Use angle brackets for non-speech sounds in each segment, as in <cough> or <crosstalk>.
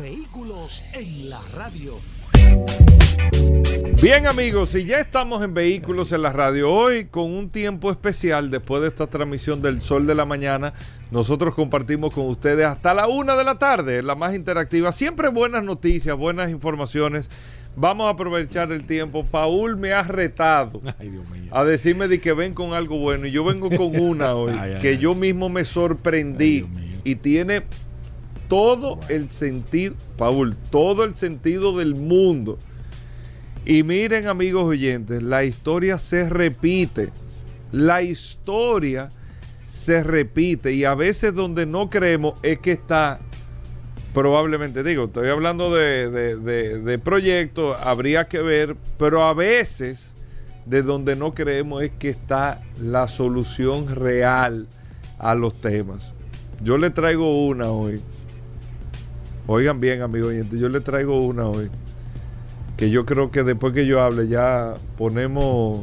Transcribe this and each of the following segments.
Vehículos en la radio. Bien amigos, y ya estamos en Vehículos en la Radio. Hoy con un tiempo especial después de esta transmisión del Sol de la Mañana, nosotros compartimos con ustedes hasta la una de la tarde, la más interactiva. Siempre buenas noticias, buenas informaciones. Vamos a aprovechar el tiempo. Paul me ha retado <laughs> a decirme de que ven con algo bueno y yo vengo con una <laughs> hoy que yo mismo me sorprendí y tiene todo el sentido, Paul, todo el sentido del mundo. Y miren amigos oyentes, la historia se repite. La historia se repite y a veces donde no creemos es que está probablemente, digo, estoy hablando de, de, proyectos, habría que ver, pero a veces de donde no creemos es que está la solución real a los temas. Yo le traigo una hoy. Oigan bien, amigos yo le traigo una hoy. Que yo creo que después que yo hable ya ponemos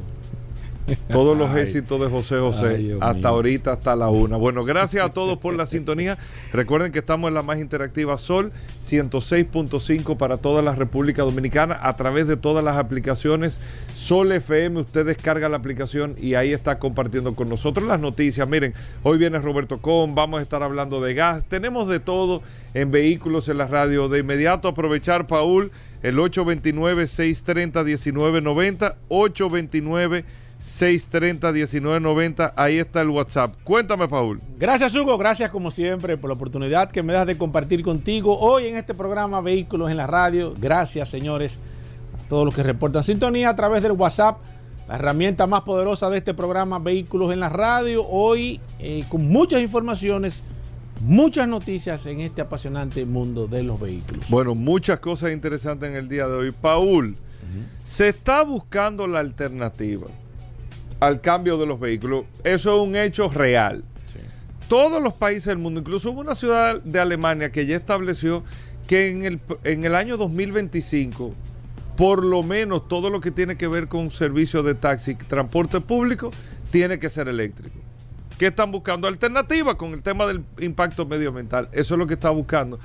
todos los éxitos de José José hasta ahorita, hasta la una. Bueno, gracias a todos por la sintonía. Recuerden que estamos en la más interactiva Sol 106.5 para toda la República Dominicana a través de todas las aplicaciones. Sol FM, usted descarga la aplicación y ahí está compartiendo con nosotros las noticias. Miren, hoy viene Roberto Con, vamos a estar hablando de gas. Tenemos de todo en vehículos en la radio. De inmediato aprovechar, Paul, el 829-630-1990, 829 630-1990. Ahí está el WhatsApp. Cuéntame, Paul. Gracias, Hugo. Gracias, como siempre, por la oportunidad que me das de compartir contigo hoy en este programa Vehículos en la Radio. Gracias, señores, a todos los que reportan sintonía a través del WhatsApp. La herramienta más poderosa de este programa Vehículos en la Radio. Hoy eh, con muchas informaciones, muchas noticias en este apasionante mundo de los vehículos. Bueno, muchas cosas interesantes en el día de hoy. Paul, se está buscando la alternativa al cambio de los vehículos. Eso es un hecho real. Todos los países del mundo, incluso hubo una ciudad de Alemania que ya estableció que en el, en el año 2025, por lo menos todo lo que tiene que ver con servicios de taxi, transporte público, tiene que ser eléctrico. ¿Qué están buscando? Alternativas con el tema del impacto medioambiental. Eso es lo que está buscando.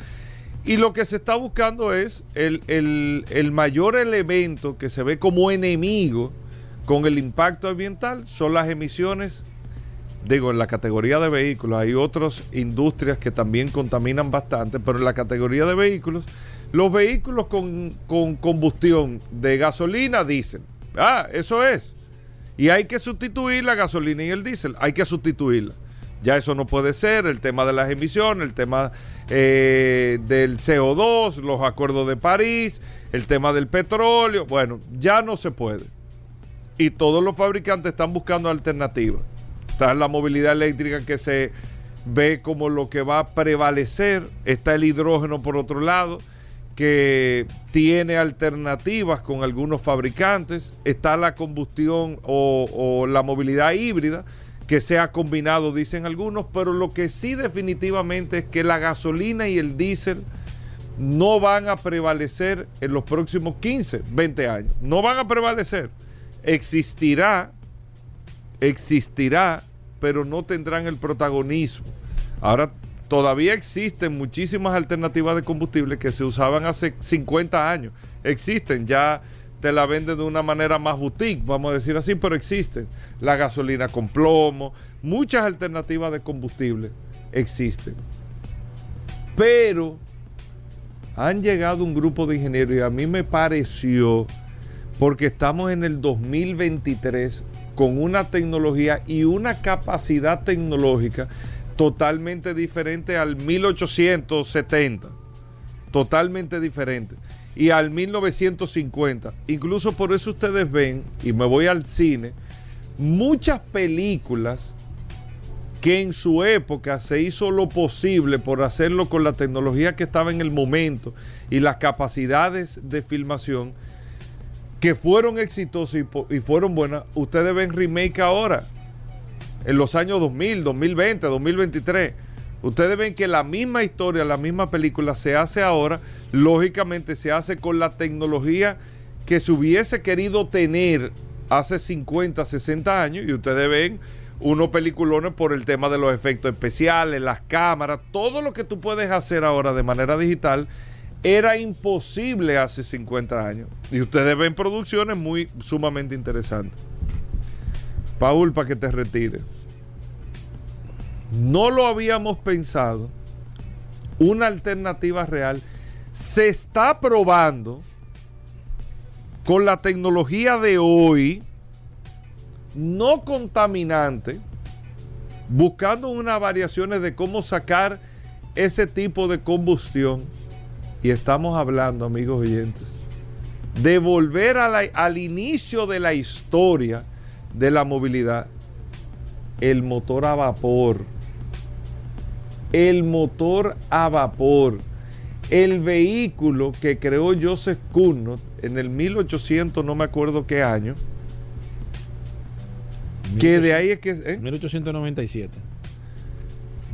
Y lo que se está buscando es el, el mayor elemento que se ve como enemigo con el impacto ambiental son las emisiones, digo, en la categoría de vehículos, hay otras industrias que también contaminan bastante, pero en la categoría de vehículos, los vehículos con, combustión de gasolina, dicen, ah, eso es. Y hay que sustituir la gasolina y el diésel, hay que sustituirla. Ya eso no puede ser, el tema de las emisiones, el tema eh, del CO2, los acuerdos de París, el tema del petróleo, bueno, ya no se puede y todos los fabricantes están buscando alternativas. Está la movilidad eléctrica que se ve como lo que va a prevalecer. Está el hidrógeno por otro lado, que tiene alternativas con algunos fabricantes. Está la combustión o, o la movilidad híbrida, que se ha combinado, dicen algunos, pero lo que sí definitivamente es que la gasolina y el diésel no van a prevalecer en los próximos 15, 20 años. No van a prevalecer existirá, existirá, pero no tendrán el protagonismo. Ahora todavía existen muchísimas alternativas de combustible que se usaban hace 50 años. Existen, ya te la venden de una manera más boutique, vamos a decir así, pero existen. La gasolina con plomo, muchas alternativas de combustible existen. Pero han llegado un grupo de ingenieros y a mí me pareció porque estamos en el 2023 con una tecnología y una capacidad tecnológica totalmente diferente al 1870, totalmente diferente, y al 1950. Incluso por eso ustedes ven, y me voy al cine, muchas películas que en su época se hizo lo posible por hacerlo con la tecnología que estaba en el momento y las capacidades de filmación que fueron exitosas y, y fueron buenas, ustedes ven remake ahora, en los años 2000, 2020, 2023. Ustedes ven que la misma historia, la misma película se hace ahora, lógicamente se hace con la tecnología que se hubiese querido tener hace 50, 60 años y ustedes ven unos peliculones por el tema de los efectos especiales, las cámaras, todo lo que tú puedes hacer ahora de manera digital era imposible hace 50 años. Y ustedes ven producciones muy sumamente interesantes. Paul, para que te retire. No lo habíamos pensado. Una alternativa real se está probando con la tecnología de hoy, no contaminante, buscando unas variaciones de cómo sacar ese tipo de combustión. Y estamos hablando, amigos oyentes, de volver a la- al inicio de la historia de la movilidad, el motor a vapor. El motor a vapor. El vehículo que creó Joseph Cournot en el 1800, no me acuerdo qué año, que de ahí es que... ¿eh? 1897.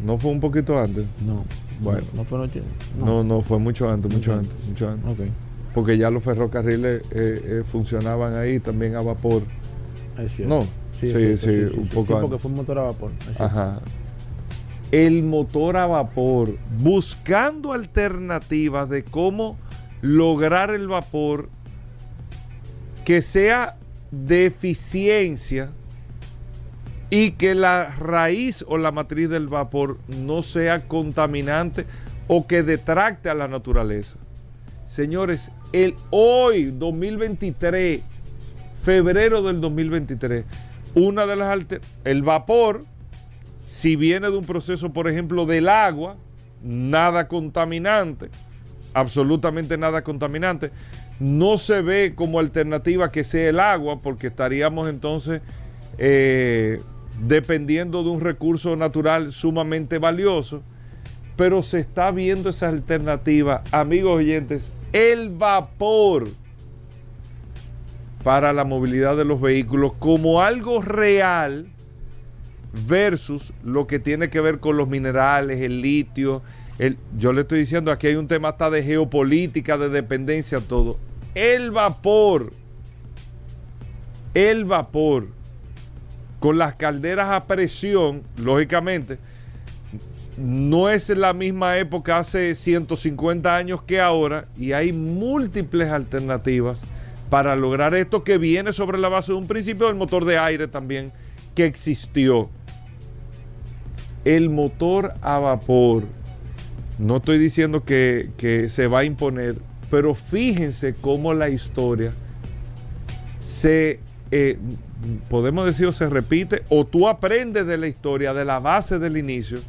No fue un poquito antes. No. Bueno. No, no fue noche. No, no, fue mucho antes, mucho antes, mucho antes. Ok. Porque ya los ferrocarriles eh, eh, funcionaban ahí también a vapor. Es cierto. No, Sí, sí, un poco sí, porque antes. fue un motor a vapor. Ajá. El motor a vapor, buscando alternativas de cómo lograr el vapor que sea de eficiencia y que la raíz o la matriz del vapor no sea contaminante o que detracte a la naturaleza. Señores, el hoy 2023, febrero del 2023, una de las el vapor si viene de un proceso, por ejemplo, del agua, nada contaminante, absolutamente nada contaminante, no se ve como alternativa que sea el agua, porque estaríamos entonces eh, dependiendo de un recurso natural sumamente valioso, pero se está viendo esa alternativa, amigos oyentes, el vapor para la movilidad de los vehículos como algo real versus lo que tiene que ver con los minerales, el litio. Yo le estoy diciendo, aquí hay un tema de geopolítica, de dependencia, todo. El vapor, el vapor, con las calderas a presión, lógicamente, no es la misma época hace 150 años que ahora y hay múltiples alternativas para lograr esto que viene sobre la base de un principio del motor de aire también que existió. El motor a vapor, no estoy diciendo que, se va a imponer, pero fíjense cómo la historia se, eh, podemos decir, o se repite, o tú aprendes de la historia, de la base del inicio,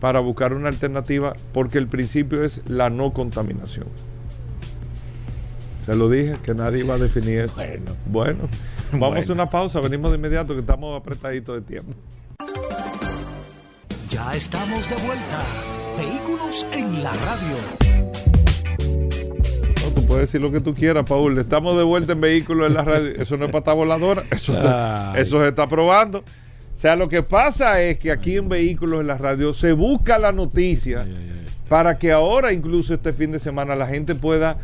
para buscar una alternativa, porque el principio es la no contaminación. Se lo dije, que nadie iba a definir eso. Bueno. Bueno, vamos a una pausa, venimos de inmediato, que estamos apretaditos de tiempo. Ya estamos de vuelta. Vehículos en la radio. Puedes decir lo que tú quieras, Paul. Estamos de vuelta en vehículos en la radio. <laughs> Eso no es pata voladora. Eso, se, Ay. eso se está probando. O sea, lo que pasa es que aquí en Vehículos en la Radio se busca la noticia para que ahora, incluso este fin de semana, la gente pueda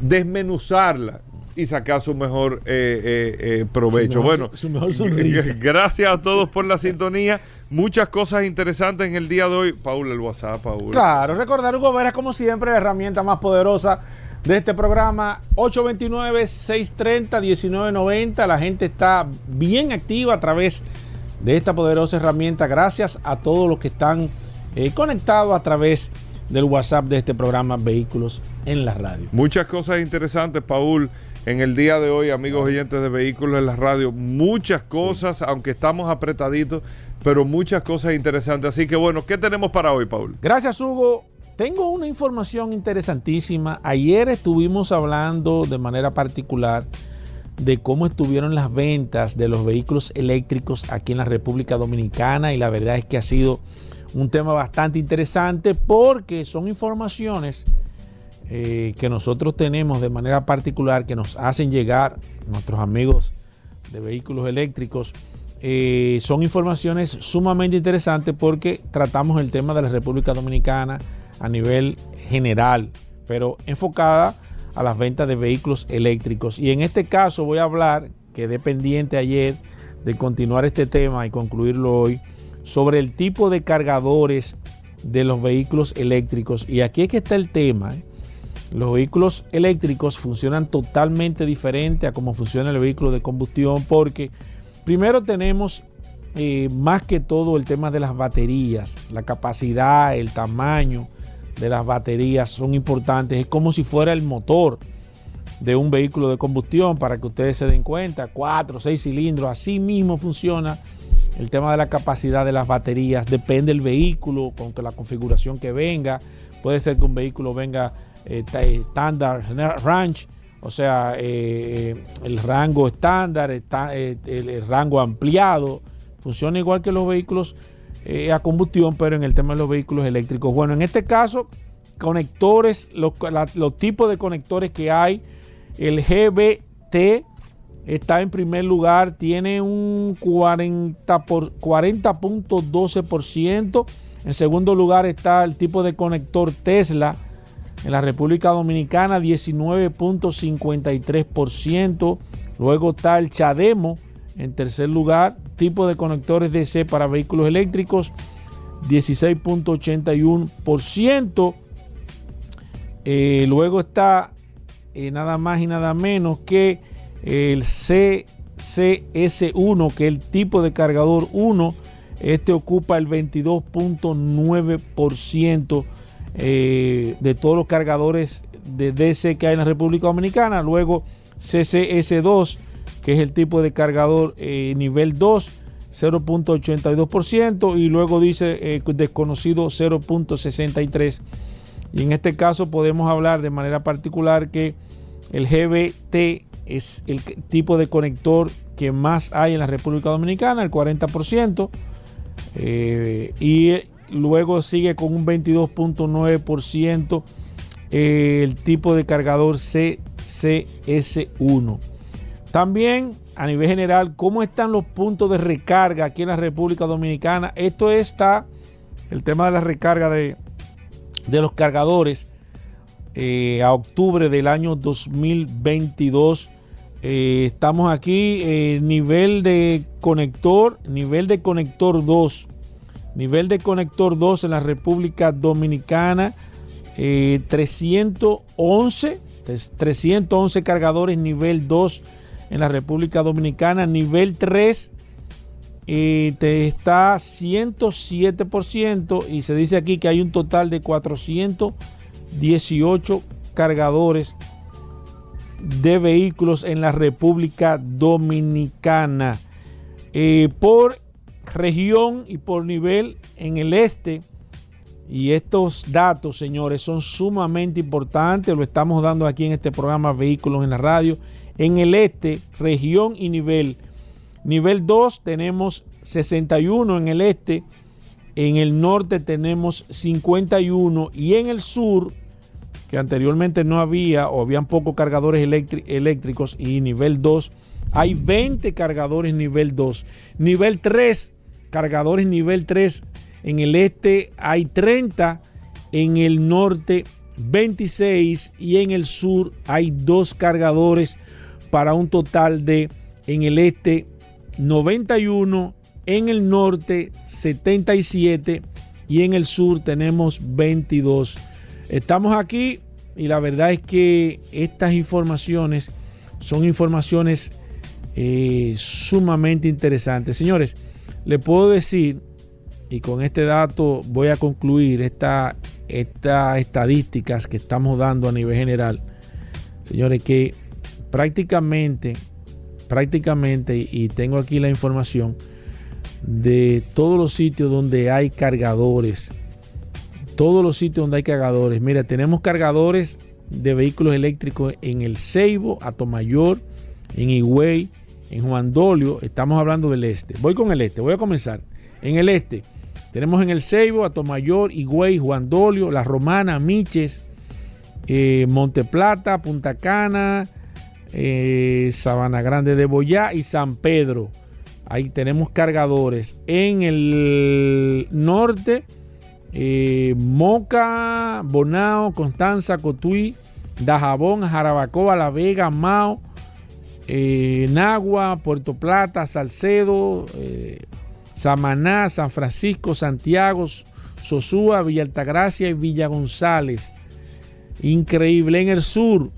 desmenuzarla y sacar su mejor eh, eh, eh, provecho. Su mejor- bueno, su mejor sonrisa. <laughs> gracias a todos por la sintonía. Muchas cosas interesantes en el día de hoy. Paul, el WhatsApp, Paul. Claro, recordar Hugo Vera, como siempre, la herramienta más poderosa de este programa. 829-630-1990. La gente está bien activa a través de esta poderosa herramienta. Gracias a todos los que están eh, conectados a través del WhatsApp de este programa Vehículos en la Radio. Muchas cosas interesantes, Paul, en el día de hoy, amigos oyentes de Vehículos en la Radio. Muchas cosas, aunque estamos apretaditos, pero muchas cosas interesantes. Así que bueno, ¿qué tenemos para hoy, Paul? Gracias, Hugo. Tengo una información interesantísima. Ayer estuvimos hablando de manera particular de cómo estuvieron las ventas de los vehículos eléctricos aquí en la República Dominicana y la verdad es que ha sido un tema bastante interesante porque son informaciones eh, que nosotros tenemos de manera particular que nos hacen llegar nuestros amigos de vehículos eléctricos. Eh, son informaciones sumamente interesantes porque tratamos el tema de la República Dominicana a nivel general, pero enfocada a las ventas de vehículos eléctricos. Y en este caso voy a hablar, quedé pendiente ayer de continuar este tema y concluirlo hoy, sobre el tipo de cargadores de los vehículos eléctricos. Y aquí es que está el tema. ¿eh? Los vehículos eléctricos funcionan totalmente diferente a cómo funciona el vehículo de combustión porque primero tenemos eh, más que todo el tema de las baterías, la capacidad, el tamaño, de las baterías son importantes. Es como si fuera el motor de un vehículo de combustión para que ustedes se den cuenta. Cuatro, seis cilindros, así mismo funciona el tema de la capacidad de las baterías. Depende del vehículo, con la configuración que venga. Puede ser que un vehículo venga estándar, eh, range, o sea, eh, el rango estándar, está, eh, el rango ampliado. Funciona igual que los vehículos eh, a combustión, pero en el tema de los vehículos eléctricos. Bueno, en este caso, conectores, los, tipos de conectores que hay, el GBT está en primer lugar, tiene un 40 por 40.12%. En segundo lugar está el tipo de conector Tesla en la República Dominicana, 19.53%. Luego está el Chademo en tercer lugar, tipo de conectores DC para vehículos eléctricos, 16.81%. Eh, luego está eh, nada más y nada menos que el CCS1, que es el tipo de cargador 1. Este ocupa el 22.9% eh, de todos los cargadores de DC que hay en la República Dominicana. Luego CCS2 que es el tipo de cargador eh, nivel 2, 0.82%, y luego dice eh, desconocido 0.63%. Y en este caso podemos hablar de manera particular que el GBT es el tipo de conector que más hay en la República Dominicana, el 40%, eh, y luego sigue con un 22.9% el tipo de cargador CCS1. También a nivel general, cómo están los puntos de recarga aquí en la República Dominicana. Esto está el tema de la recarga de, los cargadores eh, a octubre del año 2022. Eh, estamos aquí, eh, nivel de conector, nivel de conector 2. Nivel de conector 2 en la República Dominicana, 311, 311 cargadores nivel 2 en la República Dominicana. Nivel 3 eh, te está 107% y se dice aquí que hay un total de 418 cargadores de vehículos en la República Dominicana. Eh, por región y por nivel en el este. Y estos datos, señores, son sumamente importantes. Lo estamos dando aquí en este programa Vehículos en la Radio en el este, región y nivel. Nivel 2 tenemos 61 en el este, en el norte tenemos 51 y en el sur, que anteriormente no había o habían pocos cargadores eléctricos y nivel 2, hay 20 cargadores nivel 2. Nivel 3, cargadores nivel 3, en el este hay 30, en el norte 26 y en el sur hay dos cargadores para un total de en el este 91, en el norte 77 y en el sur tenemos 22. Estamos aquí y la verdad es que estas informaciones son informaciones eh, sumamente interesantes. Señores, le puedo decir, y con este dato voy a concluir estas estadísticas que estamos dando a nivel general. Señores, que prácticamente, prácticamente, y tengo aquí la información, de todos los sitios donde hay cargadores, todos los sitios donde hay cargadores. Mira, tenemos cargadores de vehículos eléctricos en el Ceibo, Atomayor, en Higüey, en Juan Dolio. Estamos hablando del este. Voy con el este, voy a comenzar. En el este tenemos en el Ceibo, Atomayor, Higüey, Juan Dolio, La Romana, Miches, eh, Monteplata, Punta Cana, eh, Sabana Grande de Boyá y San Pedro. Ahí tenemos cargadores. En el norte, eh, Moca, Bonao, Constanza, Cotuí, Dajabón, Jarabacoa, La Vega, Mao, Nagua, Puerto Plata, Salcedo, Samaná, San Francisco, Santiago, Sosúa, Villa Altagracia y Villa González. Increíble. En el sur,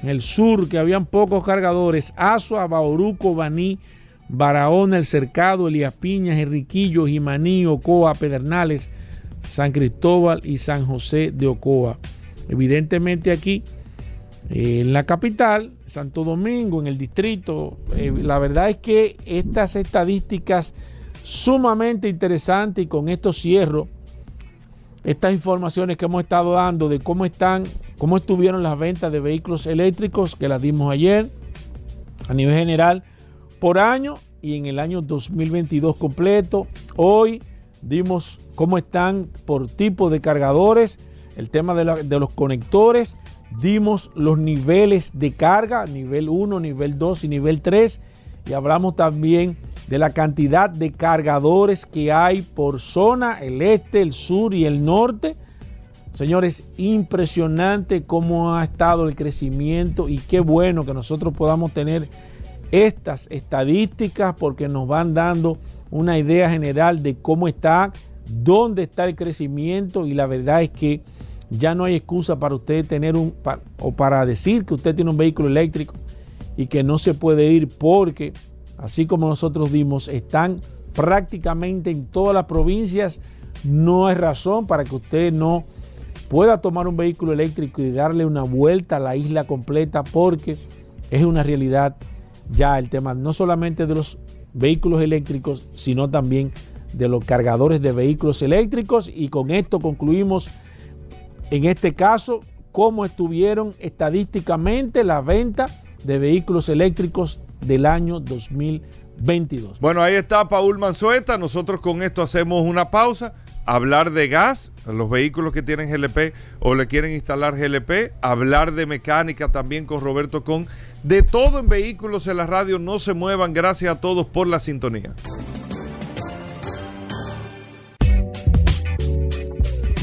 en el sur, que habían pocos cargadores, Azua, Bauruco, Baní, Barahona, El Cercado, Elías Piñas, Enriquillo, Jimaní, Ocoa, Pedernales, San Cristóbal y San José de Ocoa. Evidentemente aquí, eh, en la capital, Santo Domingo, en el distrito, eh, la verdad es que estas estadísticas sumamente interesantes y con esto cierro estas informaciones que hemos estado dando de cómo están, cómo estuvieron las ventas de vehículos eléctricos que las dimos ayer a nivel general por año y en el año 2022 completo. Hoy dimos cómo están por tipo de cargadores, el tema de, de los conectores, dimos los niveles de carga, nivel 1, nivel 2 y nivel 3 y hablamos también de la cantidad de cargadores que hay por zona, el este, el sur y el norte. Señores, impresionante cómo ha estado el crecimiento y qué bueno que nosotros podamos tener estas estadísticas porque nos van dando una idea general de cómo está, dónde está el crecimiento y la verdad es que ya no hay excusa para usted tener un o para decir que usted tiene un vehículo eléctrico y que no se puede ir porque así como nosotros dimos, están prácticamente en todas las provincias. No hay razón para que usted no pueda tomar un vehículo eléctrico y darle una vuelta a la isla completa porque es una realidad ya el tema no solamente de los vehículos eléctricos, sino también de los cargadores de vehículos eléctricos. Y con esto concluimos en este caso cómo estuvieron estadísticamente la venta de vehículos eléctricos del año 2022. Bueno, ahí está Paul Manzueta. Nosotros con esto hacemos una pausa. Hablar de gas, los vehículos que tienen GLP o le quieren instalar GLP. Hablar de mecánica también con Roberto Con. De todo en vehículos en la radio. No se muevan. Gracias a todos por la sintonía.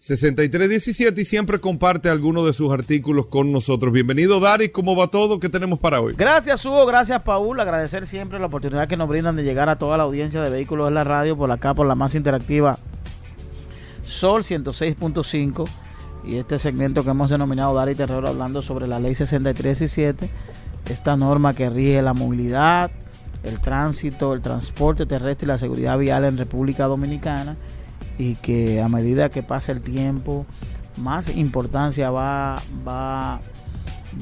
6317 y siempre comparte algunos de sus artículos con nosotros. Bienvenido, Dari. ¿Cómo va todo? ¿Qué tenemos para hoy? Gracias, Hugo. Gracias, Paul. Agradecer siempre la oportunidad que nos brindan de llegar a toda la audiencia de Vehículos en la Radio por acá, por la más interactiva Sol 106.5 y este segmento que hemos denominado Dari Terror hablando sobre la ley 6317, esta norma que rige la movilidad, el tránsito, el transporte terrestre y la seguridad vial en República Dominicana y que a medida que pasa el tiempo, más importancia va, va,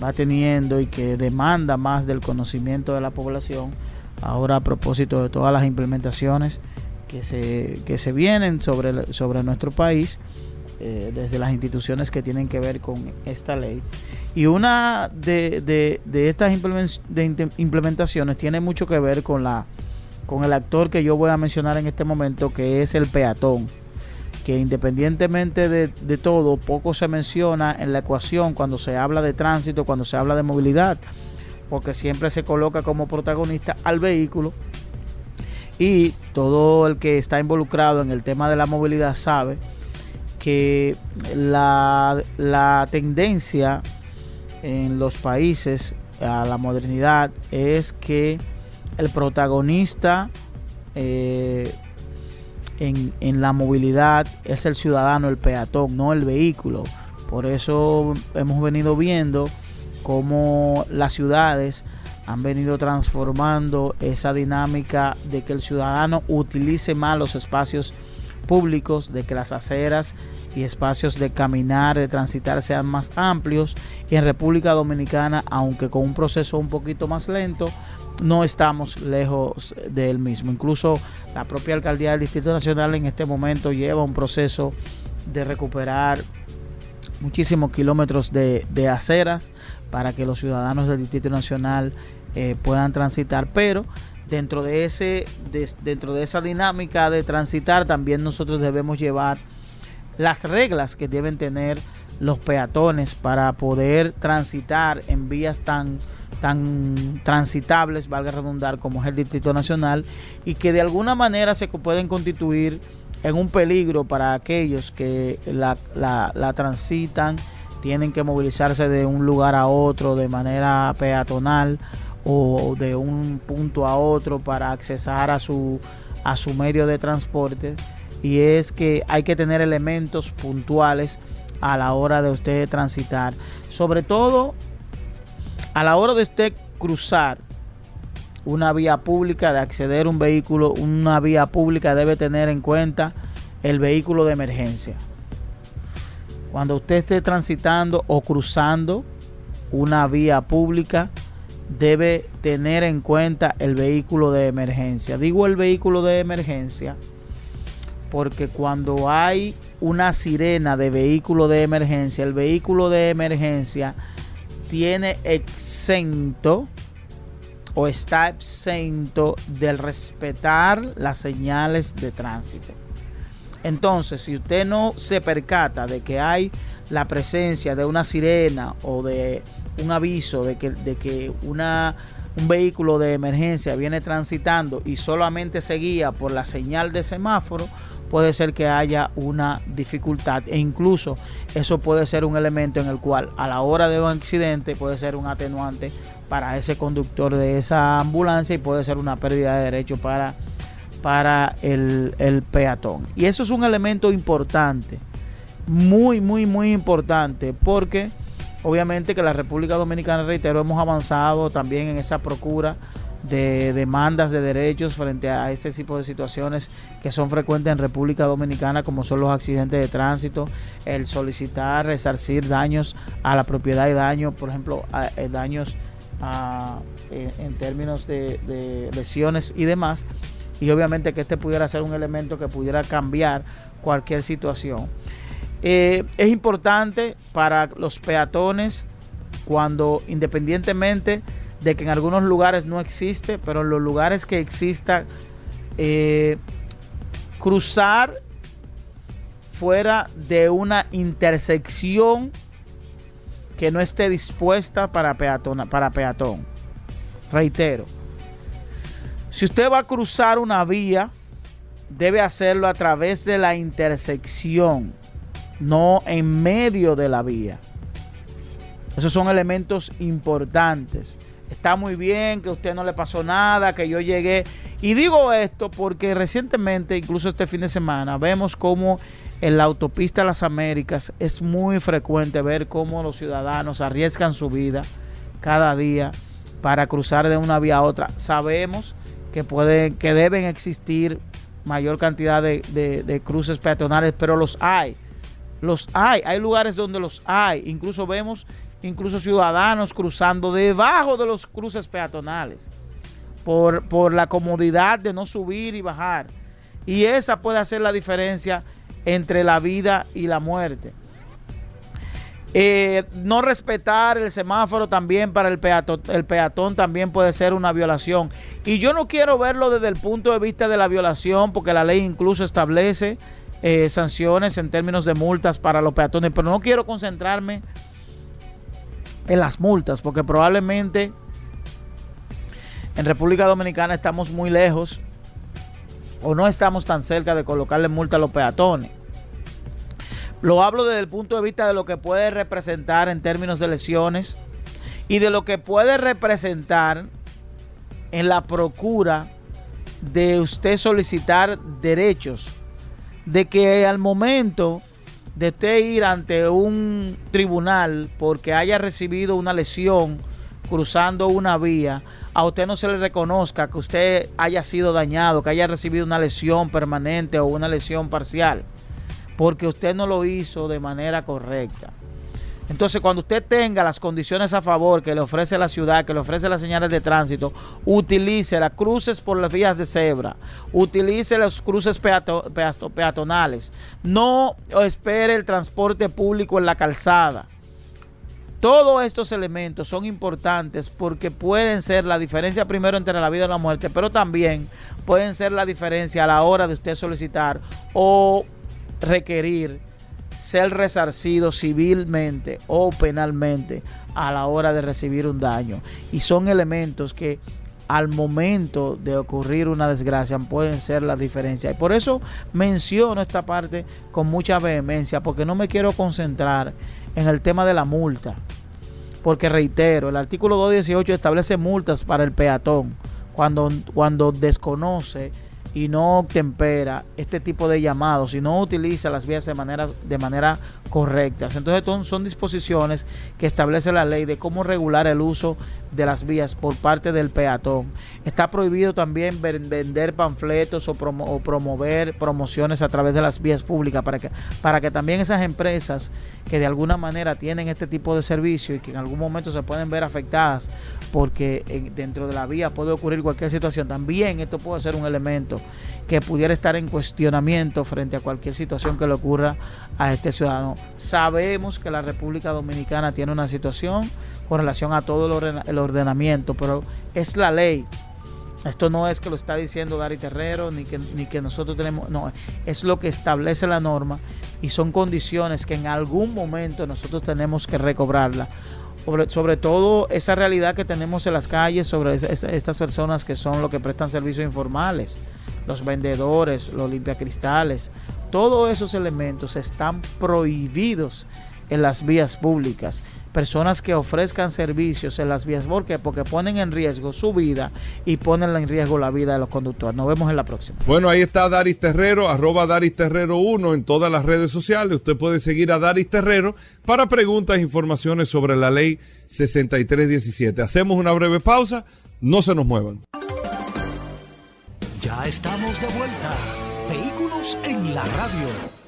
va teniendo y que demanda más del conocimiento de la población. Ahora a propósito de todas las implementaciones que se, que se vienen sobre, sobre nuestro país, eh, desde las instituciones que tienen que ver con esta ley. Y una de, de, de estas implementaciones tiene mucho que ver con, la, con el actor que yo voy a mencionar en este momento, que es el peatón que independientemente de, todo, poco se menciona en la ecuación cuando se habla de tránsito, cuando se habla de movilidad, porque siempre se coloca como protagonista al vehículo. Y todo el que está involucrado en el tema de la movilidad sabe que la, la tendencia en los países a la modernidad es que el protagonista eh, en, la movilidad es el ciudadano, el peatón, no el vehículo. Por eso hemos venido viendo cómo las ciudades han venido transformando esa dinámica de que el ciudadano utilice más los espacios públicos, de que las aceras y espacios de caminar, de transitar sean más amplios. Y en República Dominicana, aunque con un proceso un poquito más lento, no estamos lejos del mismo. Incluso la propia alcaldía del Distrito Nacional en este momento lleva un proceso de recuperar muchísimos kilómetros de, aceras para que los ciudadanos del Distrito Nacional eh, puedan transitar, pero dentro de ese dentro de esa dinámica de transitar también nosotros debemos llevar las reglas que deben tener los peatones para poder transitar en vías tan tan transitables, valga redundar, como es el Distrito Nacional, y que de alguna manera se pueden constituir en un peligro para aquellos que la, la, transitan, tienen que movilizarse de un lugar a otro de manera peatonal o de un punto a otro para accesar a su, a su medio de transporte. Y es que hay que tener elementos puntuales a la hora de usted transitar. Sobre todo a la hora de usted cruzar una vía pública, de acceder a un vehículo, una vía pública debe tener en cuenta el vehículo de emergencia. Cuando usted esté transitando o cruzando una vía pública, debe tener en cuenta el vehículo de emergencia. Digo el vehículo de emergencia porque cuando hay una sirena de vehículo de emergencia, el vehículo de emergencia tiene exento o está exento del respetar las señales de tránsito. Entonces, si usted no se percata de que hay la presencia de una sirena o de un aviso de que, de que una, un vehículo de emergencia viene transitando y solamente se guía por la señal de semáforo, puede ser que haya una dificultad e incluso eso puede ser un elemento en el cual a la hora de un accidente puede ser un atenuante para ese conductor de esa ambulancia y puede ser una pérdida de derecho para, para el, el peatón. Y eso es un elemento importante, muy, muy, muy importante porque obviamente que la República Dominicana, reitero, hemos avanzado también en esa procura de demandas de derechos frente a este tipo de situaciones que son frecuentes en República Dominicana, como son los accidentes de tránsito, el solicitar resarcir daños a la propiedad y daños, por ejemplo, eh, daños en, términos de, lesiones y demás. Y obviamente que este pudiera ser un elemento que pudiera cambiar cualquier situación. Eh, es importante para los peatones cuando independientemente de que en algunos lugares no existe, pero en los lugares que exista, eh, cruzar fuera de una intersección que no esté dispuesta para, peatón, para peatón. Reitero, si usted va a cruzar una vía, debe hacerlo a través de la intersección, no en medio de la vía. Esos son elementos importantes está muy bien, que a usted no le pasó nada, que yo llegué. Y digo esto porque recientemente, incluso este fin de semana, vemos cómo en la autopista de las Américas es muy frecuente ver cómo los ciudadanos arriesgan su vida cada día para cruzar de una vía a otra. Sabemos que, pueden, que deben existir mayor cantidad de, de cruces peatonales, pero los hay. Los hay, hay lugares donde los hay. Incluso vemos incluso ciudadanos cruzando debajo de los cruces peatonales por, por la comodidad de no subir y bajar. Y esa puede hacer la diferencia entre la vida y la muerte. Eh, no respetar el semáforo también para el peatón, el peatón también puede ser una violación. Y yo no quiero verlo desde el punto de vista de la violación, porque la ley incluso establece eh, sanciones en términos de multas para los peatones, pero no quiero concentrarme en las multas, porque probablemente en República Dominicana estamos muy lejos o no estamos tan cerca de colocarle multa a los peatones. Lo hablo desde el punto de vista de lo que puede representar en términos de lesiones y de lo que puede representar en la procura de usted solicitar derechos. De que al momento de usted ir ante un tribunal porque haya recibido una lesión cruzando una vía, a usted no se le reconozca que usted haya sido dañado, que haya recibido una lesión permanente o una lesión parcial, porque usted no lo hizo de manera correcta. Entonces, cuando usted tenga las condiciones a favor que le ofrece la ciudad, que le ofrece las señales de tránsito, utilice las cruces por las vías de cebra, utilice los cruces peato- peato- peatonales, no espere el transporte público en la calzada. Todos estos elementos son importantes porque pueden ser la diferencia primero entre la vida y la muerte, pero también pueden ser la diferencia a la hora de usted solicitar o requerir ser resarcido civilmente o penalmente a la hora de recibir un daño. Y son elementos que al momento de ocurrir una desgracia pueden ser la diferencia. Y por eso menciono esta parte con mucha vehemencia, porque no me quiero concentrar en el tema de la multa. Porque reitero, el artículo 218 establece multas para el peatón cuando, cuando desconoce y no tempera este tipo de llamados y no utiliza las vías de manera, de manera correcta. Entonces son, son disposiciones que establece la ley de cómo regular el uso de las vías por parte del peatón. Está prohibido también ven- vender panfletos o, promo- o promover promociones a través de las vías públicas para que, para que también esas empresas que de alguna manera tienen este tipo de servicio y que en algún momento se pueden ver afectadas porque en- dentro de la vía puede ocurrir cualquier situación, también esto puede ser un elemento que pudiera estar en cuestionamiento frente a cualquier situación que le ocurra a este ciudadano. Sabemos que la República Dominicana tiene una situación con relación a todo el, ordena- el ordenamiento, pero es la ley. Esto no es que lo está diciendo Gary Terrero, ni que, nosotros tenemos, no, es lo que establece la norma y son condiciones que en algún momento nosotros tenemos que recobrarla. Sobre, todo esa realidad que tenemos en las calles sobre es- es- estas personas que son los que prestan servicios informales, los vendedores, los limpiacristales, todos esos elementos están prohibidos en las vías públicas. Personas que ofrezcan servicios en las vías, ¿por qué? Porque ponen en riesgo su vida y ponen en riesgo la vida de los conductores. Nos vemos en la próxima. Bueno, ahí está Daris Terrero, arroba Daris Terrero 1 en todas las redes sociales. Usted puede seguir a Daris Terrero para preguntas e informaciones sobre la ley 6317. Hacemos una breve pausa, no se nos muevan. Ya estamos de vuelta. Vehículos en la radio.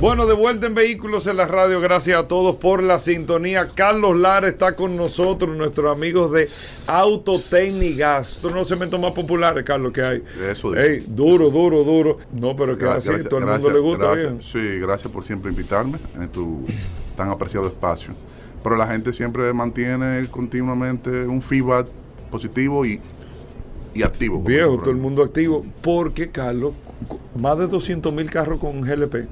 Bueno, de vuelta en Vehículos en la Radio, gracias a todos por la sintonía. Carlos Lara está con nosotros, nuestros amigos de Autotécnicas. Esto no es los cementos más populares, Carlos, que hay. Eso dice. Ey, duro, duro, duro. No, pero que así, gracias- todo el gracias- mundo le gusta. gracias. Sí, gracias por siempre invitarme en tu tan apreciado espacio. Pero la gente siempre mantiene continuamente un feedback positivo y, y activo. Viejo, todo el mundo activo. Porque, Carlos, más de 200 mil carros con GLP Eh,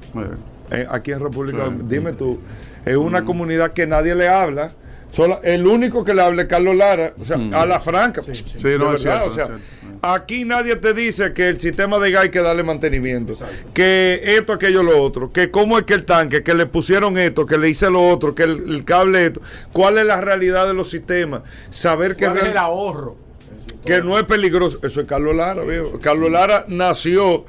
eh, aquí en República Sí. Dominicana. Dime tú, es una comunidad que nadie le habla. Solo, el único que le habla es Carlos Lara, o sea, a la franca. Sí, De no, es cierto, o sea, es cierto. aquí nadie te dice que el sistema de gas hay que darle mantenimiento, que esto, aquello, lo otro, que cómo es que el tanque, que le pusieron esto, que le hice lo otro, que el, el cable esto, cuál es la realidad de los sistemas, saber que, ¿Cuál es el ahorro? que no es peligroso. Eso es Carlos Lara, viejo. Carlos Lara nació,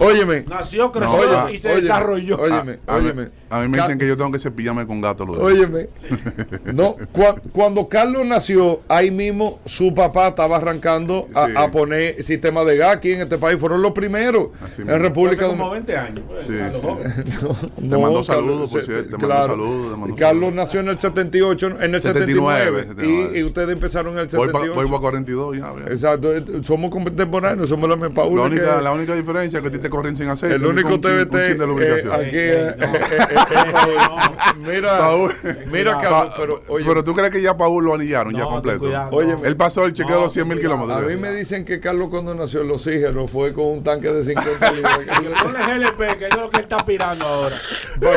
óyeme, Nació, creció óyeme, y se óyeme, desarrolló. óyeme, a, a mí, óyeme. a mí me dicen que yo tengo que cepillarme con gato. los dedos. Óyeme, <laughs> no, cua- cuando Carlos nació, ahí mismo su papá estaba arrancando a, Sí. a poner sistema de gas aquí en este país. Fueron los primeros Así en mismo. República Hace como Dominicana. 20 años. pues, Sí, sí. <laughs> No, mandó Carlos, saludos, por cierto, te mandó claro. saludos, te mandó Y Carlos saludos. nació en el 78, en el 79, 79, 79. Y, y ustedes empezaron en el Voy 78. para 42 ya. Exacto, eh, somos contemporáneos, somos la misma Paula La única, que- la única diferencia es que a ti te corren sin aceite. el único un TBT de eh, lubricación. eh, no. eh, eh, eh, <laughs> mira Paul. mira Pa- pero oye pero tú crees que ya Paul lo anillaron ya completo. cuidado, Oye, no. Él pasó el chequeo de los 100 mil kilómetros. a mí me dicen que Carlos cuando nació el oxígeno fue con un tanque de 50 <laughs> libras Ponle GLP, que es lo que él está aspirando ahora. Te-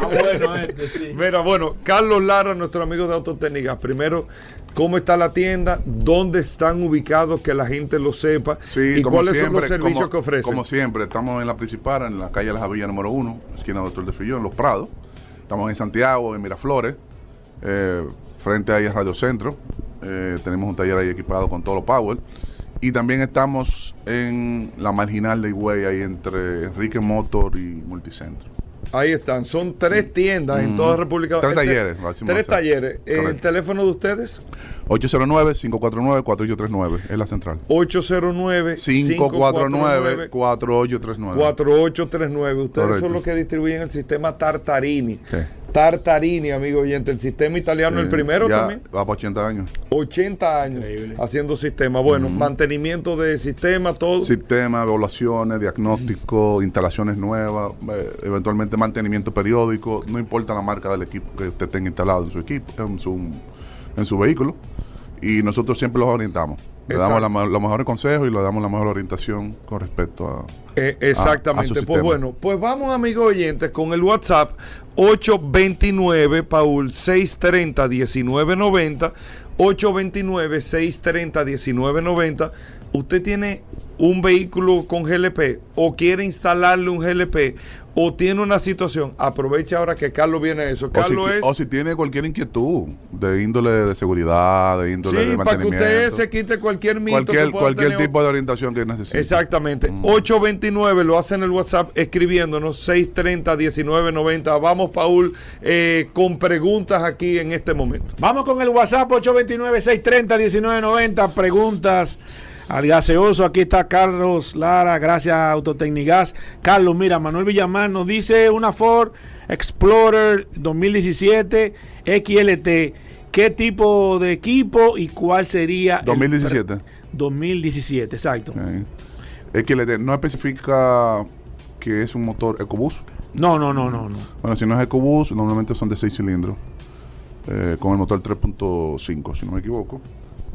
Ah, bueno, este, sí. Mira, bueno, Carlos Lara, nuestro amigo de Autotécnicas. Primero, ¿cómo está la tienda? ¿Dónde están ubicados? Que la gente lo sepa. Sí, ¿Y cuáles siempre, son los servicios como, que ofrecen? Como siempre, estamos en la principal, en la calle La Javilla número 1, esquina Doctor de Fillón, Los Prados. Estamos en Santiago, en Miraflores, eh, frente ahí a Radio Centro. Eh, tenemos un taller ahí equipado con todo lo power. Y también estamos en la marginal de Higüey, ahí entre Enrique Motor y Multicentro. Ahí están, son tres tiendas en toda República Tres Este- talleres, así Tres talleres. ¿El Correcto. teléfono de ustedes? 809-549-4839, es la central. 549-4839. 4839. Ustedes Correcto. son los que distribuyen el sistema Tartarini. Sí. Tartarini, amigo oyente. El sistema italiano, Sí, el primero ya también. Va para 80 años. 80 años haciendo sistema. Bueno, mantenimiento de sistema, todo. Sistema, evaluaciones, diagnóstico, instalaciones nuevas, eh, eventualmente mantenimiento periódico, no importa la marca del equipo que usted tenga instalado en su equipo, en su, en su vehículo. Y nosotros siempre los orientamos. Le Exacto. damos la los mejores consejos y le damos la mejor orientación con respecto a... Eh, a- a exactamente. su pues bueno, pues vamos, amigos oyentes, con el WhatsApp 829 Paul 630 1990 829 630 1990 Usted tiene un vehículo con GLP o quiere instalarle un GLP o tiene una situación, aprovecha ahora que Carlos viene a eso. O si, Carlos es o si tiene cualquier inquietud de índole de seguridad, de índole Sí, de para que usted mantenimiento. se quite cualquier mito cualquier que pueda cualquier tener. tipo de orientación que necesite. Exactamente. 829 lo hacen en el WhatsApp escribiéndonos 630-1990. Vamos, Paul, eh, con preguntas aquí en este momento. Vamos con el WhatsApp 829-630-1990. Preguntas al gaseoso. Aquí está Carlos Lara, gracias a Autotecnigas. Carlos, mira, Manuel Villamar nos dice una Ford Explorer 2017 XLT. ¿Qué tipo de equipo y cuál sería? el 2017. pre- 2017, exacto. Le- no especifica que es un motor EcoBoost. No, no, no, no, no. Bueno, si no es EcoBoost, normalmente son de 6 cilindros. eh, con el motor 3.5, si no me equivoco.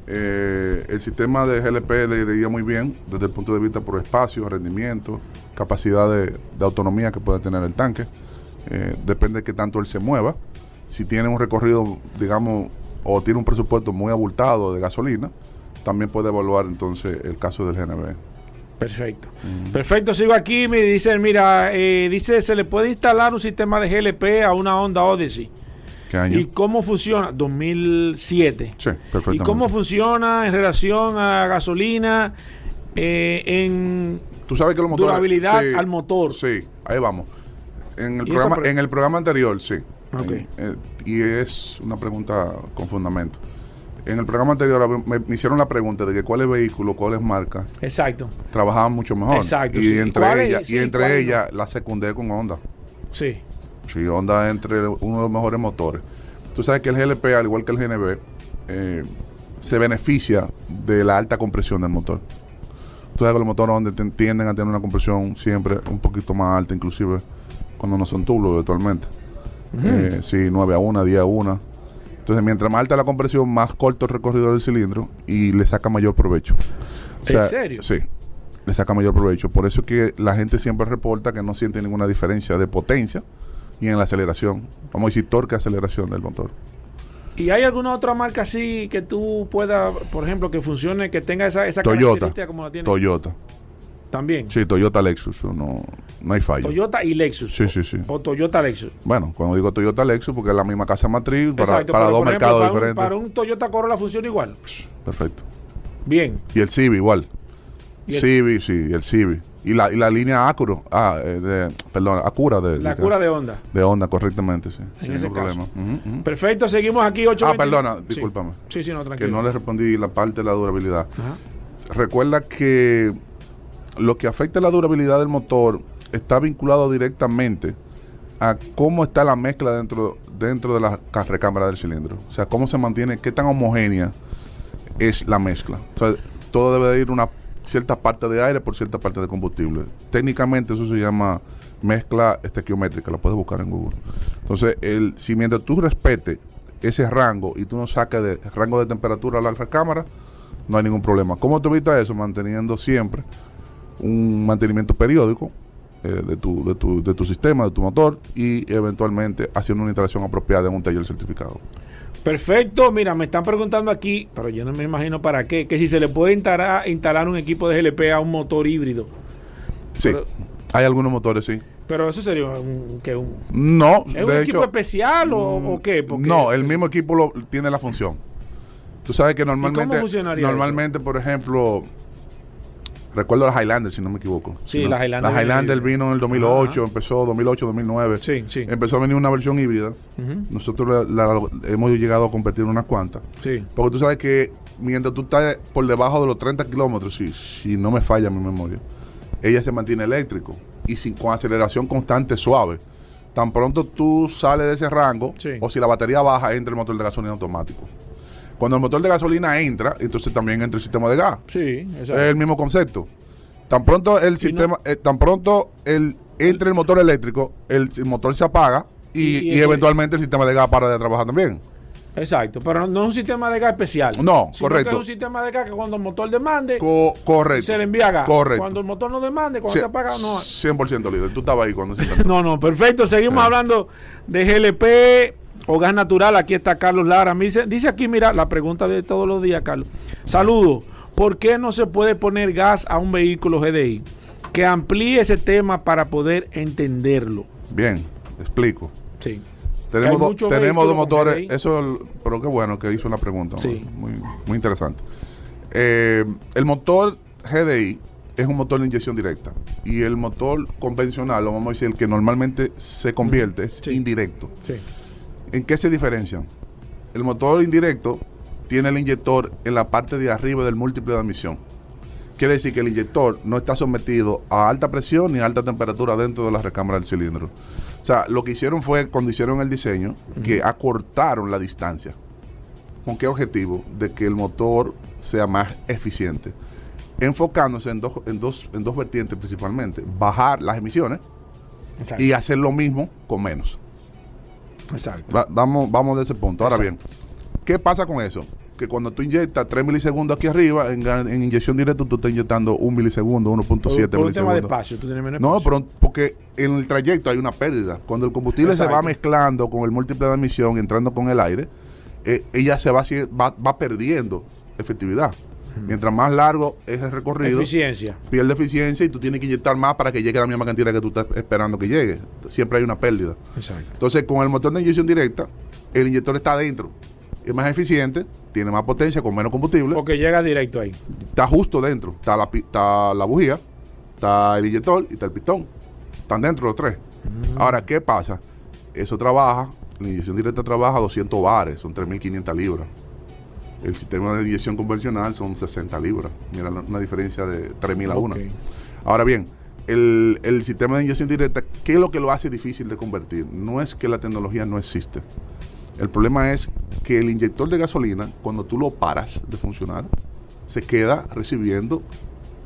Eh, el sistema de GLP le iría muy bien desde el punto de vista por espacio, rendimiento, capacidad de, de autonomía que puede tener el tanque. Eh, depende de qué tanto él se mueva. Si tiene un recorrido, digamos, o tiene un presupuesto muy abultado de gasolina, también puede evaluar entonces el caso del GNB. Perfecto. Perfecto, sigo aquí. Me dicen, mira, eh, dice, se le puede instalar un sistema de GLP a una Honda Odyssey. ¿Qué año? ¿Y cómo funciona? 2007. Sí, ¿Y perfectamente. cómo funciona en relación a gasolina eh, en Tú sabes que los motores. Durabilidad al motor. Sí, ahí vamos. En el, Y programa, en el programa anterior, sí. Ok. En- eh, y es una pregunta con fundamento. En el programa anterior me, me hicieron la pregunta de que cuáles vehículos, cuáles marcas Exacto. trabajaban mucho mejor. Exacto, Y sí. entre ellas, y entre ellas la secundé con Honda. Sí. Sí, Honda entre uno de los mejores motores. Tú sabes que el GLP, al igual que el GNB, eh, se beneficia de la alta compresión del motor. Tú sabes que los motores Honda ten- tienden a tener una compresión siempre un poquito más alta, inclusive cuando no son tubos virtualmente. Eh, sí, 9 a 1, 10 a 1. Entonces, mientras más alta la compresión, más corto el recorrido del cilindro y le saca mayor provecho. O ¿En serio? Sí, le saca mayor provecho. Por eso es que la gente siempre reporta que no siente ninguna diferencia de potencia y en la aceleración. Vamos a decir torque aceleración del motor. ¿Y hay alguna otra marca así que tú puedas, por ejemplo, que funcione, que tenga esa, esa Toyota. característica como la tiene? Toyota. También. Sí, Toyota Lexus. No, no hay fallo. Toyota y Lexus. Sí, sí, sí. O Toyota Lexus. Bueno, cuando digo Toyota Lexus, porque es la misma casa matriz para, Exacto, para dos ejemplo, mercados para un- diferentes. para un Toyota Corolla funciona igual. Perfecto. Bien. Y el Civi igual. Y el- Civi, sí, el Civi. Y la, y la línea Acuro, ah, eh, de, perdón, Acura de, La cura de onda. de Honda, correctamente, sí. En sin ese ningún caso. problema. Ujú, ujú. Perfecto, seguimos aquí 8 Ah, perdona, discúlpame. Sí, sí, no, Que tranquilo. no le respondí la parte de la durabilidad. Ajá. Recuerda que lo que afecta la durabilidad del motor está vinculado directamente a cómo está la mezcla dentro, dentro de la ca- recámara del cilindro. O sea, cómo se mantiene, qué tan homogénea es la mezcla. O sea, todo debe de ir una cierta parte de aire por cierta parte de combustible. Técnicamente eso se llama mezcla estequiométrica, la puedes buscar en Google. Entonces, el, si mientras tú respetes ese rango y tú no saques de rango de temperatura a la recámara, no hay ningún problema. ¿Cómo tú evitas eso? Manteniendo siempre un mantenimiento periódico eh, de, tu, de, tu, de tu sistema, de tu motor y eventualmente haciendo una instalación apropiada en un taller certificado. Perfecto, mira, me están preguntando aquí, pero yo no me imagino para qué, que si se le puede instalar, instalar un equipo de GLP a un motor híbrido. Sí, Pero- hay algunos motores, sí. Pero eso sería un, que un, No, ¿Es un equipo especial o, mm, o qué? Porque- no, el mismo equipo lo, tiene la función. Tú sabes que normalmente, normalmente, por ejemplo, Recuerdo la Highlander, si no me equivoco. Sí, ¿no? la Highlander La Highlander vino en el 2008, Ajá. empezó 2008, 2009. Sí, sí. Empezó a venir una versión híbrida. Nosotros la- la- hemos llegado a convertir en unas cuantas. Sí. Porque tú sabes que mientras tú estás por debajo de los 30 kilómetros, si, si no me falla mi memoria, ella se mantiene eléctrico y sin, con aceleración constante suave. Tan pronto tú sales de ese rango, Sí. o si la batería baja, entra el motor de gasolina automático. Cuando el motor de gasolina entra, entonces también entra el sistema de gas. Sí, Es exacto. el mismo concepto. Tan pronto el sistema, eh, tan pronto el entre el motor eléctrico, el, el motor se apaga y, Y- y y- eventualmente el sistema de gas para de trabajar también. Exacto, pero no, no es un sistema de gas especial. No, correcto. que es un sistema de gas que cuando el motor demande, Co- correcto. se le envía gas. Correcto. Cuando el motor no demande, cuando se apaga, no. 100% líder. Tú estabas ahí cuando se. <laughs> No, no, perfecto. Seguimos Ah. hablando de GLP o gas natural. Aquí está Carlos Lara. Me dice, dice aquí, mira, la pregunta de todos los días, Carlos. Saludos. ¿Por qué no se puede poner gas a un vehículo GDI? Que amplíe ese tema para poder entenderlo. Bien, explico. Sí. Tenemos, do- tenemos dos motores. GDI. Eso, pero qué bueno que hizo una pregunta. Sí. Muy, muy interesante. Eh, el motor GDI es un motor de inyección directa. Y el motor convencional, o vamos a decir, el que normalmente se convierte, es Sí. indirecto. Sí. ¿En qué se diferencian? El motor indirecto tiene el inyector en la parte de arriba del múltiple de admisión. Quiere decir que el inyector no está sometido a alta presión ni a alta temperatura dentro de la recámara del cilindro. O sea, lo que hicieron fue, cuando hicieron el diseño, que acortaron la distancia. ¿Con qué objetivo? De que el motor sea más eficiente. Enfocándose en dos, en dos, en dos vertientes principalmente. Bajar las emisiones Exacto. y hacer lo mismo con menos. Exacto. Va- vamos, vamos de ese punto. Ahora Exacto. bien, ¿qué pasa con eso? Que cuando tú inyectas 3 milisegundos aquí arriba, en, inyección directa tú estás inyectando 1 milisegundo, 1.7 por, por un tema de milisegundos. espacio, tú tienes menos No, espacio. pero porque en el trayecto hay una pérdida. Cuando el combustible se va mezclando con el múltiple de admisión, entrando con el aire, eh, ella se va, va, va perdiendo efectividad. Mientras más largo es el recorrido, Eficiencia. pierde eficiencia y tú tienes que inyectar más para que llegue la misma cantidad que tú estás esperando que llegue. Siempre hay una pérdida. Exacto. Entonces, con el motor de inyección directa, el inyector está adentro. Es más eficiente, tiene más potencia, con menos combustible. Porque llega directo ahí. Está justo dentro. Está la, está la bujía, está el inyector y está el pistón. Están dentro los tres. Ahora, ¿qué pasa? Eso trabaja, la inyección directa trabaja a 200 bares, son 3.500 libras. El sistema de inyección convencional son 60 libras. Mira, una diferencia de 3.000 a 1. Ok. Ahora bien, el, el sistema de inyección directa, ¿qué es lo que lo hace difícil de convertir? No es que la tecnología no existe. El problema es que el inyector de gasolina, cuando tú lo paras de funcionar, se queda recibiendo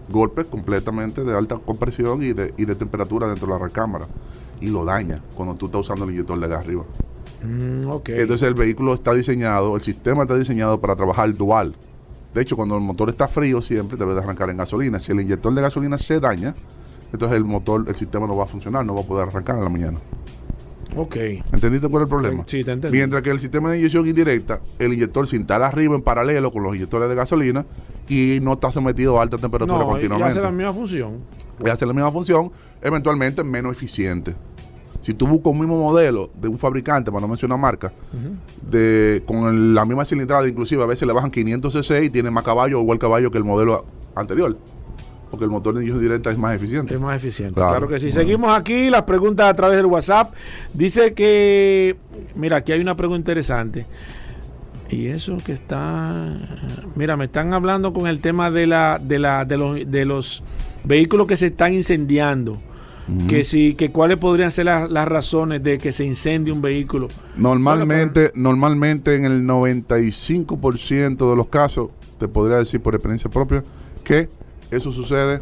golpes completamente de alta compresión y de, y de temperatura dentro de la recámara. Y lo daña cuando tú estás usando el inyector de gas arriba. Mm. Entonces el vehículo está diseñado, el sistema está diseñado para trabajar dual. De hecho, cuando el motor está frío, siempre debe de arrancar en gasolina. Si el inyector de gasolina se daña, entonces el motor, el sistema no va a funcionar, no va a poder arrancar en la mañana. ok. ¿Entendiste cuál es el problema? Sí, te entendí. Mientras que el sistema de inyección indirecta, el inyector se instala arriba en paralelo con los inyectores de gasolina y no está sometido a alta temperatura No, y continuamente. hace la misma función. y hace la misma función, eventualmente menos eficiente. Si tú buscas un mismo modelo de un fabricante, para no mencionar marca, de, con el- la misma cilindrada, inclusive a veces le bajan 500 cc y tiene más caballo o igual caballo que el modelo anterior. Porque el motor de inyección directa es más eficiente. Es más eficiente. Claro. Claro, que sí. Bueno. Seguimos aquí las preguntas a través del WhatsApp. Dice que, mira, aquí hay una pregunta interesante. Y eso que está, mira, me están hablando con el tema de la, de la, de los, de los vehículos que se están incendiando. Que si, que cuáles podrían ser las, las razones de que se incendie un vehículo. Normalmente, normalmente en el 95% de los casos, te podría decir por experiencia propia, que eso sucede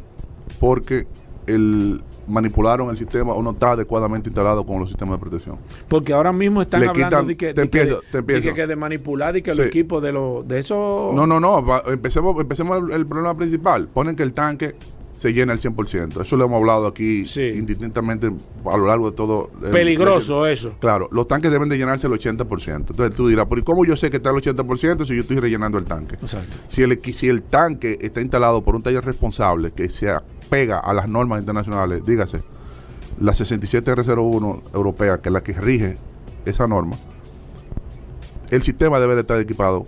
porque el manipularon el sistema o no está adecuadamente instalado con los sistemas de protección. Porque ahora mismo están Le hablando quitan- de que, te de que- te de que- de manipular y que Sí. los equipos de, los de eso... No, no, no, va- empecemos, empecemos el, el problema principal. Ponen que el tanque se llena al 100%. Eso lo hemos hablado aquí Sí. indistintamente a lo largo de todo. el- Peligroso eso. Claro, los tanques deben de llenarse el 80%. Entonces tú dirás, ¿pero y cómo yo sé que está el 80% si yo estoy rellenando el tanque? Exacto. Si el, si el tanque está instalado por un taller responsable que se apega a las normas internacionales, dígase, la 67R01 europea, que es la que rige esa norma, el sistema debe de estar equipado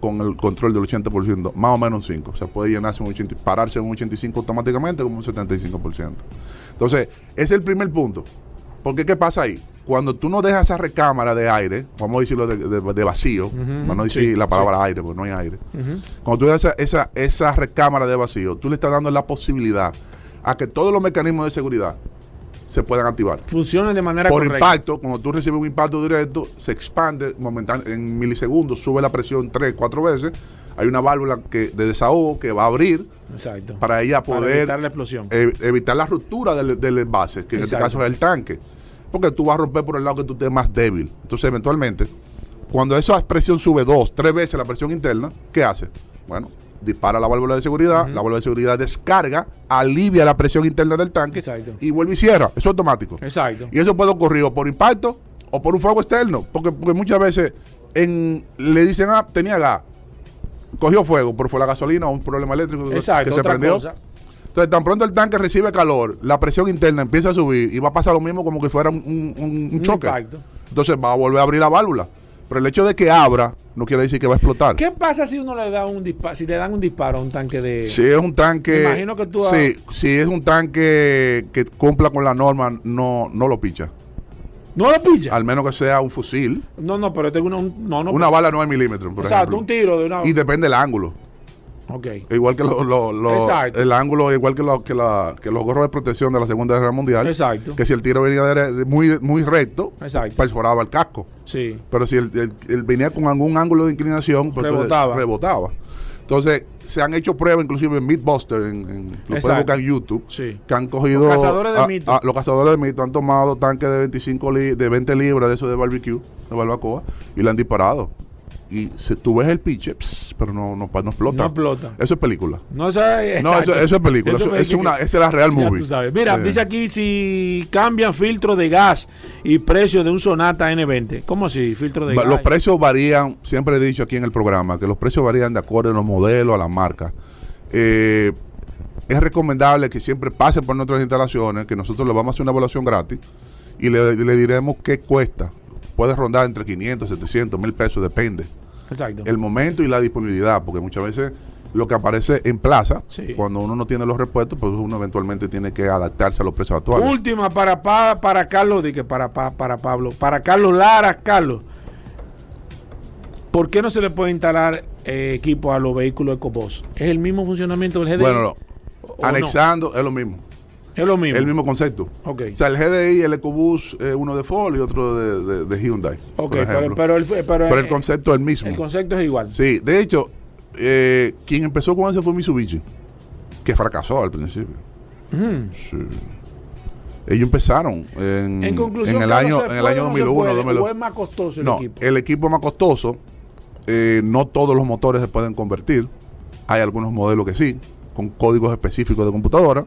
con el control del 80%, más o menos un 5. O sea, puede llenarse un 80, pararse un 85 automáticamente como un 75%. Entonces, ese es el primer punto. Porque ¿qué pasa ahí? Cuando tú no dejas esa recámara de aire, vamos a decirlo de, de- de vacío, para no decir sí, la palabra aire, porque no hay aire. Cuando tú dejas esa, esa, esa recámara de vacío, tú le estás dando la posibilidad a que todos los mecanismos de seguridad se puedan activar. Funcionan de manera Por correcta. impacto, cuando tú recibes un impacto directo, se expande momentáneamente en milisegundos, sube la presión tres, cuatro veces. Hay una válvula que, de desahogo que va a abrir Exacto. para ella Para poder evitar la explosión. eh, evitar la ruptura del, del envase, que en este caso es el tanque. Porque tú vas a romper por el lado que tú estés más débil. Entonces, eventualmente, cuando esa presión sube dos, tres veces la presión interna, ¿qué hace? Bueno, dispara la válvula de seguridad, la válvula de seguridad descarga, alivia la presión interna del tanque Exacto. y vuelve y cierra. Eso es automático. Exacto. Y eso puede ocurrir o por impacto o por un fuego externo. Porque, porque muchas veces en, le dicen, ah, tenía gas. Cogió fuego, pero fue la gasolina o un problema eléctrico Exacto. que se otra prendió. cosa. Entonces, tan pronto el tanque recibe calor, la presión interna empieza a subir y va a pasar lo mismo como que fuera un, un- un- un Un choque. impacto. Entonces va a volver a abrir la válvula. Pero el hecho de que abra no quiere decir que va a explotar. ¿Qué pasa si uno le da un disparo, si le dan un disparo a un tanque de Si es un tanque. Me imagino que tú Sí, si es un tanque que cumpla con la norma, no, no lo picha. no lo pilla? Al menos que sea un fusil. No, no, pero tengo una, un- no, no, Una bala 9 milímetros, por Exacto, ejemplo. un tiro de una Y depende del ángulo. Ok. Igual que lo- lo- lo- Exacto. el ángulo, igual que, que, la- que los gorros de protección de la Segunda Guerra Mundial. Exacto. Que si el tiro venía de- de muy, muy recto, Exacto. perforaba el casco. Sí. Pero si el, el- el venía con algún ángulo de inclinación, pues entonces Rebotaba. rebotaba. Entonces, se han hecho pruebas, inclusive en Mythbuster, en, en, lo Exacto. buscar en YouTube, Sí. que han cogido. Los cazadores de a- mito. a- los cazadores de mito han tomado tanques de 25 li- de 20 libras de eso de barbecue, de barbacoa, y le han disparado. Y se, tú ves el pss, pero no, no, explota. No explota. Eso es película. No, eso es, No, eso, eso es película. Eso, es es una, esa es la real movie. tú sabes. Mira, dice aquí si cambian filtro de gas y precio de un Sonata N20. ¿Cómo así? Filtro de Va- gas. Los precios varían, siempre he dicho aquí en el programa, que los precios varían de acuerdo a los modelos, a la marca. Eh, es recomendable que siempre pasen por nuestras instalaciones, que nosotros le vamos a hacer una evaluación gratis y le, le diremos qué cuesta. Puede rondar entre 500, 700, 1000 pesos, depende. Exacto. El momento y la disponibilidad, porque muchas veces lo que aparece en plaza, Sí. cuando uno no tiene los repuestos, pues uno eventualmente tiene que adaptarse a los precios actuales. Última para, pa- para Carlos, di que para, pa- para Pablo, para Carlos Lara, Carlos. ¿Por qué no se le puede instalar eh, equipo a los vehículos EcoBoss? ¿Es el mismo funcionamiento del GDI? Bueno, no. ¿O no? anexando es lo mismo. Es lo mismo. El mismo concepto. Ok. O sea, el GDI, el EcoBoost, eh, uno de Ford y otro de, de- de Hyundai. Ok, pero, pero el, pero, Pero el concepto es el mismo. el concepto es igual. sí, de hecho, eh, quien empezó con eso fue Mitsubishi, que fracasó al principio. Sí. Ellos empezaron en, En conclusión, en el ¿qué no año, se en el puede año o no se 2001. puede? 2002. ¿O es más costoso el no, equipo? el equipo más costoso, eh, no todos los motores se pueden convertir. Hay algunos modelos que sí, con códigos específicos de computadora.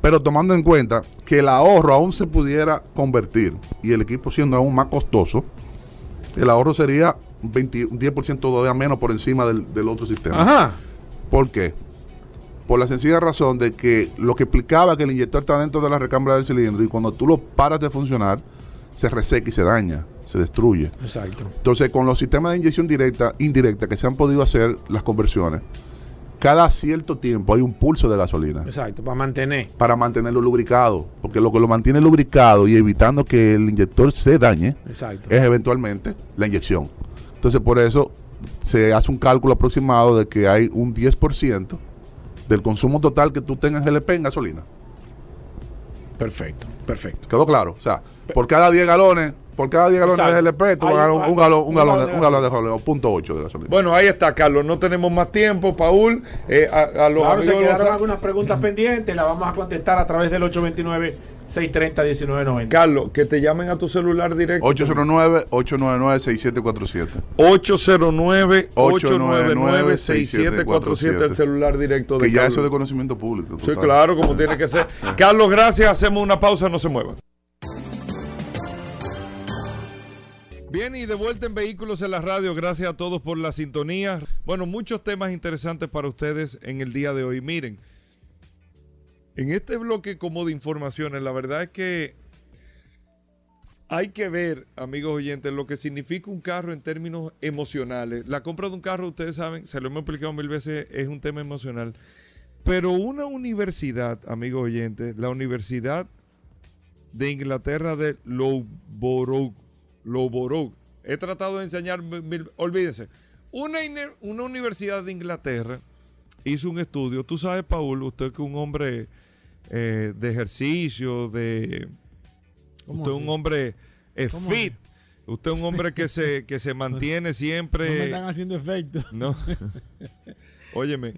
Pero tomando en cuenta que el ahorro aún se pudiera convertir y el equipo siendo aún más costoso, el ahorro sería un 20 un 10% todavía menos por encima del, del otro sistema. Ajá. ¿Por qué? Por la sencilla razón de que lo que explicaba que el inyector está dentro de la recámara del cilindro y cuando tú lo paras de funcionar, se reseca y se daña, se destruye. Exacto. Entonces, con los sistemas de inyección directa, indirecta que se han podido hacer las conversiones, cada cierto tiempo hay un pulso de gasolina Exacto. Para mantener. para mantenerlo lubricado, porque lo que lo mantiene lubricado y evitando que el inyector se dañe Exacto. es eventualmente la inyección. Entonces, por eso se hace un cálculo aproximado de que hay un 10% del consumo total que tú tengas GLP en gasolina. Perfecto. Perfecto. ¿Quedó claro? O sea, por cada 10 galones, por cada 10 galones Exacto. de GLP, tú vas a ganar un, un- galón, un galón, de, un galón de gasolina, o punto 8 de gasolina. Bueno, ahí está, Carlos. No tenemos más tiempo, Paul. Eh, a, a los Claro, se quedaron los- algunas preguntas pendientes. Las vamos a contestar a través del 829-630-1990. Carlos, que te llamen a tu celular directo. 809-899-6747. 809-899-6747, el celular directo de Que ya Carlos. eso es de conocimiento público. Sí, claro, como tiene que ser. <laughs> Carlos, gracias. Hacemos una pausa, no se muevan. Bien, y de vuelta en Vehículos en la Radio. Gracias a todos por la sintonía. Bueno, muchos temas interesantes para ustedes en el día de hoy. Miren, en este bloque como de informaciones, la verdad es que hay que ver, amigos oyentes, lo que significa un carro en términos emocionales. La compra de un carro, ustedes saben, se lo hemos explicado mil veces, es un tema emocional. Pero una universidad, amigos oyentes, la Universidad de Inglaterra de Loughborough, Loughborough, he tratado de enseñar, mil- olvídense, una, una universidad de Inglaterra hizo un estudio. Tú sabes, Paul, usted que es un hombre eh, de ejercicio, de... ¿Cómo Usted es un así? hombre eh, ¿Cómo fit. Usted es un hombre que se, que se <laughs> mantiene No me siempre... están haciendo efecto. <laughs> No. <laughs> Óyeme,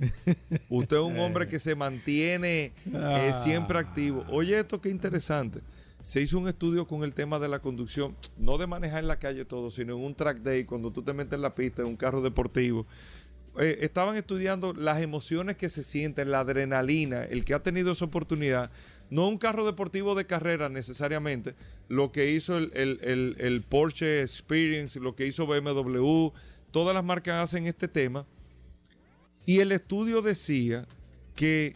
usted es un hombre que se mantiene eh, Ah. siempre activo. Oye, esto qué interesante. Se hizo un estudio con el tema de la conducción, no de manejar en la calle todo, sino en un track day, cuando tú te metes en la pista, en un carro deportivo. Eh, estaban estudiando las emociones que se sienten, la adrenalina, el que ha tenido esa oportunidad. No un carro deportivo de carrera necesariamente, lo que hizo el, el- el- el Porsche Experience, lo que hizo BMW, todas las marcas hacen este tema. Y el estudio decía que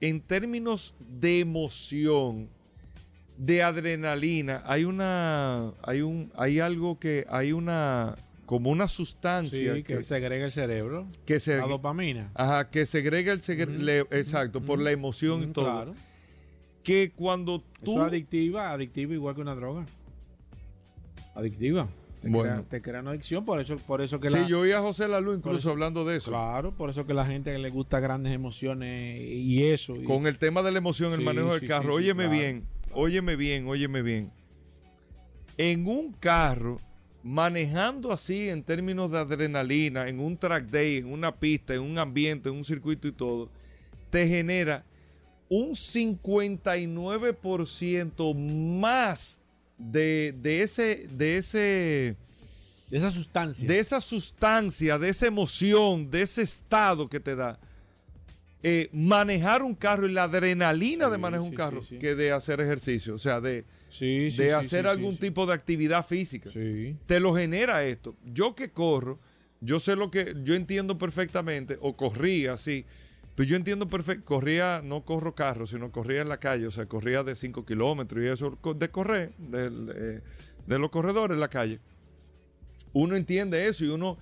en términos de emoción, de adrenalina, hay una, hay un, hay algo que, hay una, como una sustancia Sí, que segrega el cerebro. que se, La dopamina. ajá, que segrega el segre- le- exacto, por la emoción y Mm, todo. Claro. Que cuando tú, Eso es adictiva, adictiva igual que una droga. Adictiva. Te, Bueno. crea, te crea una adicción, por eso, por eso que sí, la, yo oí a José Lalu incluso eso- hablando de eso. Claro, por eso que la gente le gusta grandes emociones y eso. y- Con el tema de la emoción, el manejo del sí, carro. óyeme claro, bien, óyeme bien, óyeme bien. En un carro, manejando así en términos de adrenalina, en un track day, en una pista, en un ambiente, en un circuito y todo, te genera un 59% más de, de ese, de ese, de esa sustancia. de esa sustancia, de esa emoción, de ese estado que te da. Eh, manejar un carro y la adrenalina de manejar un sí, carro sí, que de hacer ejercicio, o sea, de, de hacer algún tipo de actividad física. Te lo genera esto. Yo que corro, yo sé lo que, yo entiendo perfectamente, o corría así, pero yo entiendo perfecto, corría, no corro carro, sino corría en la calle, o sea, corría de 5 kilómetros y eso, de correr, de los corredores en la calle. Uno entiende eso y uno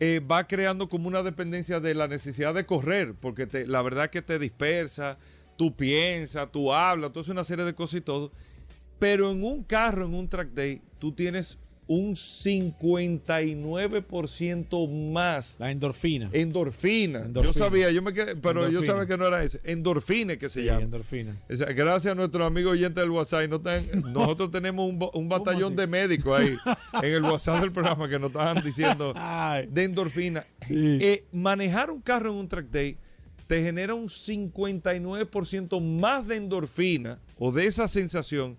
eh, va creando como una dependencia de la necesidad de correr, porque la verdad que te dispersa, tú piensas, tú hablas, tú haces una serie de cosas y todo. Pero en un carro, en un track day, tú tienes un 59% más La endorfina. endorfina. Yo sabía, yo me quedé, pero yo sabía que no era ese. Endorfina que se Sí, llama. endorfina. O sea, gracias a nuestro amigo oyente del WhatsApp. no <laughs> nosotros tenemos un, batallón de médicos ahí en el WhatsApp del programa que nos estaban diciendo <laughs> de endorfina. Sí. Eh, manejar un carro en un track day te genera un 59% más de endorfina o de esa sensación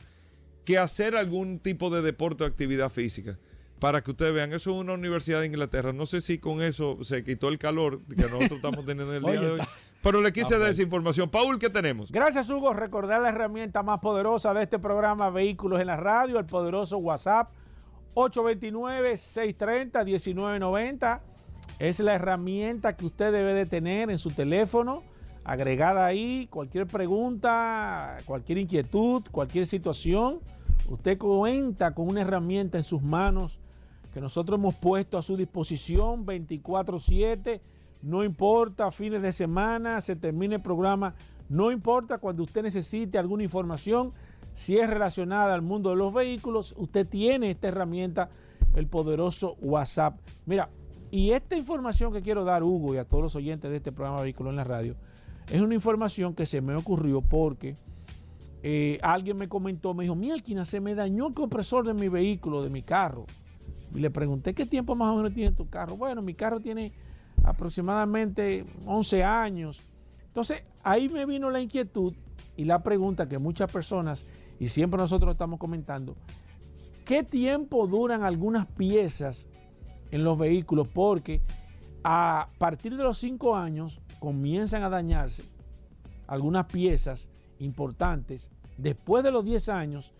que hacer algún tipo de deporte o actividad física. Para que ustedes vean, eso es una universidad de Inglaterra. No sé si con eso se quitó el calor que nosotros estamos teniendo en el <laughs> día Oye, de hoy. Pero le quise dar esa información. Paul, ¿qué tenemos? Gracias, Hugo. Recordar la herramienta más poderosa de este programa, Vehículos en la Radio, el poderoso WhatsApp 829-630-1990. Es la herramienta que usted debe de tener en su teléfono, agregada ahí. Cualquier pregunta, cualquier inquietud, cualquier situación, usted cuenta con una herramienta en sus manos que nosotros hemos puesto a su disposición 24/7. No importa, fines de semana, se termine el programa, no importa cuando usted necesite alguna información, si es relacionada al mundo de los vehículos, usted tiene esta herramienta, el poderoso WhatsApp. Mira, y esta información que quiero dar, Hugo, y a todos los oyentes de este programa Vehículos en la Radio, es una información que se me ocurrió porque eh, alguien me comentó, me dijo, Mielquina, se me dañó el compresor de mi vehículo, de mi carro. Y le pregunté, ¿qué tiempo más o menos tiene tu carro? Bueno, mi carro tiene aproximadamente 11 años. Entonces, ahí me vino la inquietud y la pregunta que muchas personas, y siempre nosotros estamos comentando, ¿qué tiempo duran algunas piezas en los vehículos? Porque a partir de los 5 años comienzan a dañarse algunas piezas importantes. Después de los 10 años,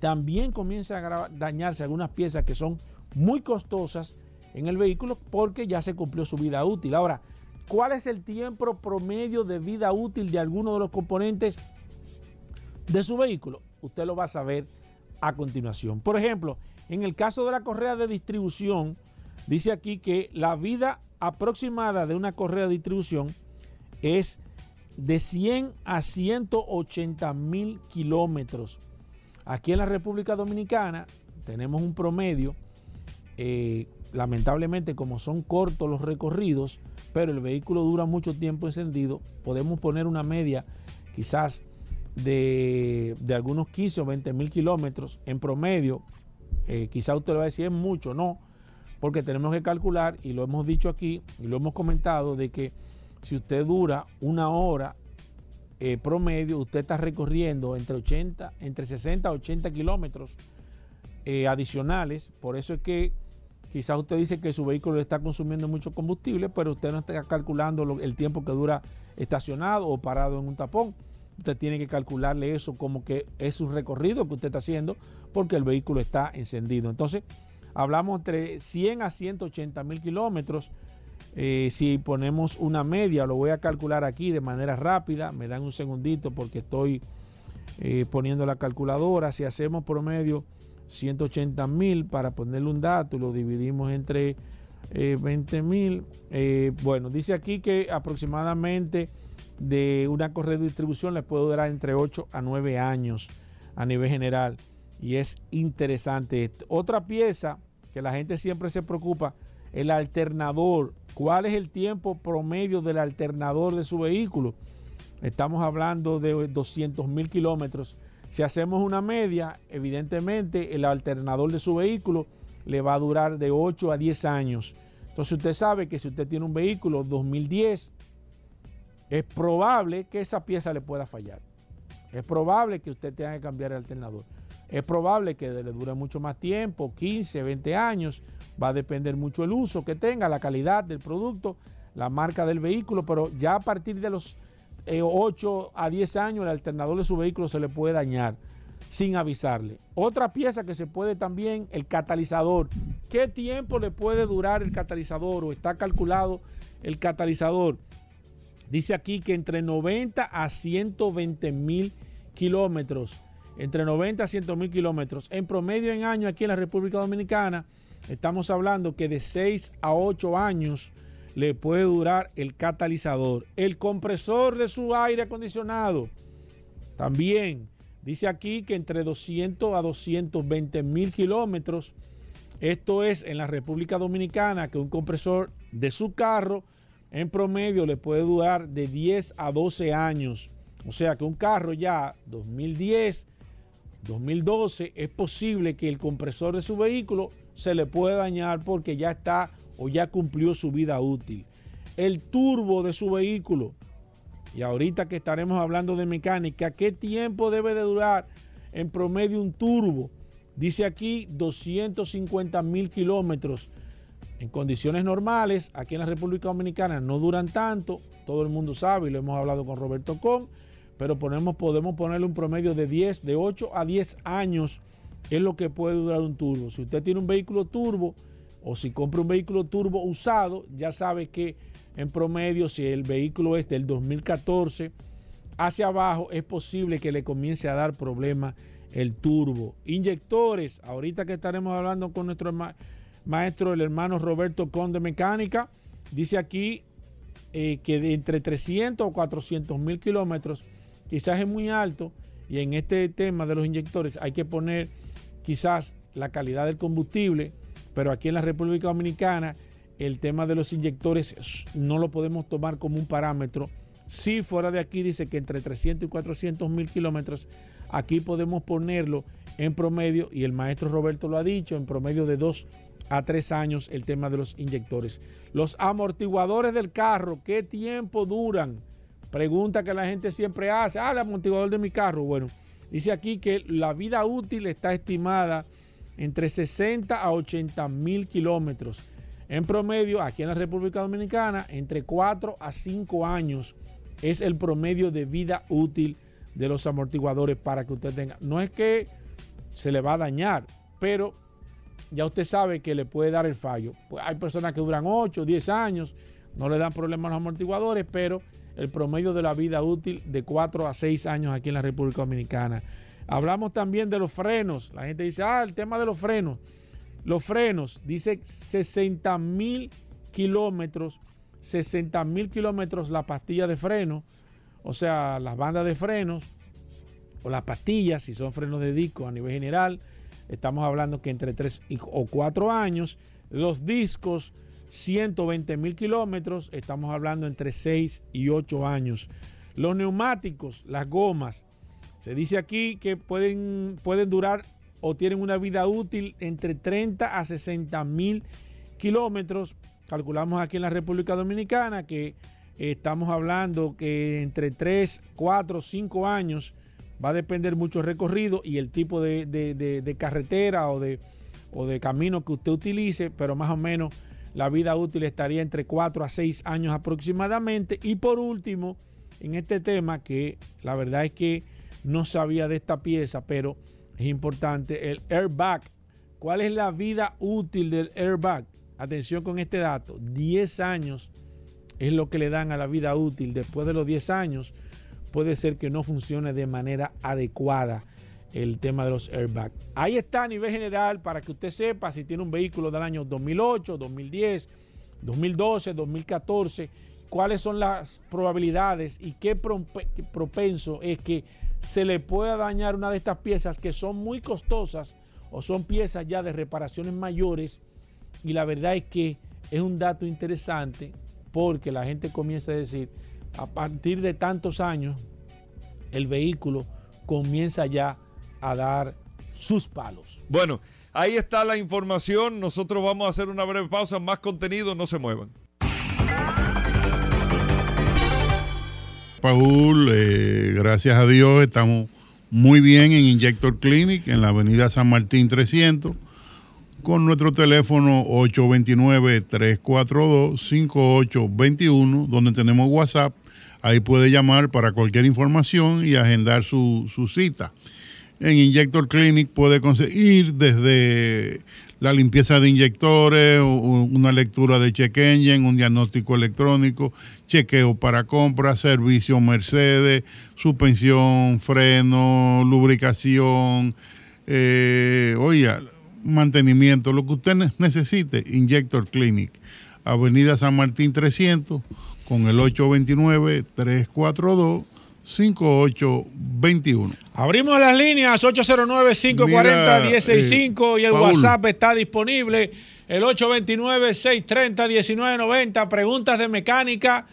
también comienzan a dañarse algunas piezas que son muy costosas en el vehículo porque ya se cumplió su vida útil. Ahora, ¿cuál es el tiempo promedio de vida útil de alguno de los componentes de su vehículo? Usted lo va a saber a continuación. Por ejemplo, en el caso de la correa de distribución, dice aquí que la vida aproximada de una correa de distribución es de 100 a 180 mil kilómetros. Aquí en la República Dominicana tenemos un promedio, eh, lamentablemente como son cortos los recorridos, pero el vehículo dura mucho tiempo encendido, podemos poner una media quizás de, algunos 15 o 20 mil kilómetros en promedio. Eh, quizás usted le va a decir es mucho, no, porque tenemos que calcular, y lo hemos dicho aquí, y lo hemos comentado, de que si usted dura una hora eh, promedio, usted está recorriendo entre 80, entre 60 a 80 kilómetros eh, adicionales. Por eso es que quizás usted dice que su vehículo está consumiendo mucho combustible, pero usted no está calculando el tiempo que dura estacionado o parado en un tapón. Usted tiene que calcularle eso como que es su recorrido que usted está haciendo porque el vehículo está encendido. Entonces, hablamos entre 100 a 180 mil kilómetros eh, si ponemos una media, lo voy a calcular aquí de manera rápida, me dan un segundito porque estoy eh, poniendo la calculadora. Si hacemos promedio 180 mil para ponerle un dato y lo dividimos entre 20 eh, mil, bueno, dice aquí que aproximadamente de una correa de distribución les puede durar entre 8 a 9 años a nivel general y es interesante. Otra pieza que la gente siempre se preocupa, el alternador ¿Cuál es el tiempo promedio del alternador de su vehículo? Estamos hablando de 200 mil kilómetros. Si hacemos una media, evidentemente el alternador de su vehículo le va a durar de 8 a 10 años. Entonces usted sabe que si usted tiene un vehículo 2010, es probable que esa pieza le pueda fallar. Es probable que usted tenga que cambiar el alternador. Es probable que le dure mucho más tiempo, 15, 20 años. Va a depender mucho el uso que tenga, la calidad del producto, la marca del vehículo, pero ya a partir de los 8 eh, a 10 años el alternador de su vehículo se le puede dañar sin avisarle. Otra pieza que se puede también, el catalizador. ¿Qué tiempo le puede durar el catalizador o está calculado el catalizador? Dice aquí que entre 90 a 120 mil kilómetros, entre 90 a 100 mil kilómetros. En promedio en año aquí en la República Dominicana, Estamos hablando que de 6 a 8 años le puede durar el catalizador. El compresor de su aire acondicionado también dice aquí que entre 200 a 220 mil kilómetros. Esto es en la República Dominicana que un compresor de su carro en promedio le puede durar de 10 a 12 años. O sea que un carro ya 2010 2012 es posible que el compresor de su vehículo se le pueda dañar porque ya está o ya cumplió su vida útil. El turbo de su vehículo, y ahorita que estaremos hablando de mecánica, ¿qué tiempo debe de durar en promedio un turbo? Dice aquí 250 mil kilómetros. En condiciones normales, aquí en la República Dominicana no duran tanto, todo el mundo sabe y lo hemos hablado con Roberto Con pero ponemos, podemos ponerle un promedio de 10, de 8 a 10 años es lo que puede durar un turbo. Si usted tiene un vehículo turbo o si compra un vehículo turbo usado, ya sabe que en promedio, si el vehículo es del 2014 hacia abajo, es posible que le comience a dar problemas el turbo. Inyectores, ahorita que estaremos hablando con nuestro maestro, el hermano Roberto Conde Mecánica, dice aquí eh, que de entre 300 o 400 mil kilómetros quizás es muy alto y en este tema de los inyectores hay que poner quizás la calidad del combustible, pero aquí en la República Dominicana el tema de los inyectores no lo podemos tomar como un parámetro. Si fuera de aquí dice que entre 300 y 400 mil kilómetros, aquí podemos ponerlo en promedio, y el maestro Roberto lo ha dicho, en promedio de 2 a 3 años el tema de los inyectores. Los amortiguadores del carro, ¿qué tiempo duran? Pregunta que la gente siempre hace, ah, el amortiguador de mi carro. Bueno, dice aquí que la vida útil está estimada entre 60 a 80 mil kilómetros. En promedio, aquí en la República Dominicana, entre 4 a 5 años es el promedio de vida útil de los amortiguadores para que usted tenga. No es que se le va a dañar, pero ya usted sabe que le puede dar el fallo. Pues hay personas que duran 8, 10 años, no le dan problemas a los amortiguadores, pero el promedio de la vida útil de 4 a 6 años aquí en la República Dominicana. Hablamos también de los frenos. La gente dice, ah, el tema de los frenos. Los frenos, dice 60 mil kilómetros, 60 mil kilómetros la pastilla de freno, o sea, las bandas de frenos o las pastillas, si son frenos de disco a nivel general, estamos hablando que entre 3 o 4 años. Los discos, 120 mil kilómetros, estamos hablando entre 6 y 8 años. Los neumáticos, las gomas, se dice aquí que pueden, pueden durar o tienen una vida útil entre 30 a 60 mil kilómetros. Calculamos aquí en la República Dominicana que estamos hablando que entre 3, 4, 5 años va a depender mucho el recorrido y el tipo de, de- carretera o de, o de camino que usted utilice, pero más o menos la vida útil estaría entre 4 a 6 años aproximadamente. Y por último, en este tema, que la verdad es que no sabía de esta pieza, pero es importante, el airbag. ¿Cuál es la vida útil del airbag? Atención con este dato, 10 años es lo que le dan a la vida útil. Después de los 10 años puede ser que no funcione de manera adecuada el tema de los airbags. Ahí está a nivel general para que usted sepa si tiene un vehículo del año 2008, 2010, 2012, 2014, cuáles son las probabilidades y qué prope- qué propenso es que se le pueda dañar una de estas piezas que son muy costosas o son piezas ya de reparaciones mayores y la verdad es que es un dato interesante porque la gente comienza a decir, a partir de tantos años, el vehículo comienza ya a dar sus palos. Bueno, ahí está la información. Nosotros vamos a hacer una breve pausa. Más contenido, no se muevan. Paul, eh, gracias a Dios estamos muy bien en Injector Clinic en la avenida San Martín 300 con nuestro teléfono 829-342-5821 donde tenemos WhatsApp. Ahí puede llamar para cualquier información y agendar su, su cita. En Injector Clinic puede conseguir desde la limpieza de inyectores, una lectura de check engine, un diagnóstico electrónico, chequeo para compra, servicio Mercedes, suspensión, freno, lubricación, eh, oiga, mantenimiento, lo que usted ne- necesite, Injector Clinic, Avenida San Martín 300, con el 829-342-5821. Abrimos las líneas 809-540-165 y el Paul. WhatsApp está disponible. El 829-630-1990. Preguntas de mecánica.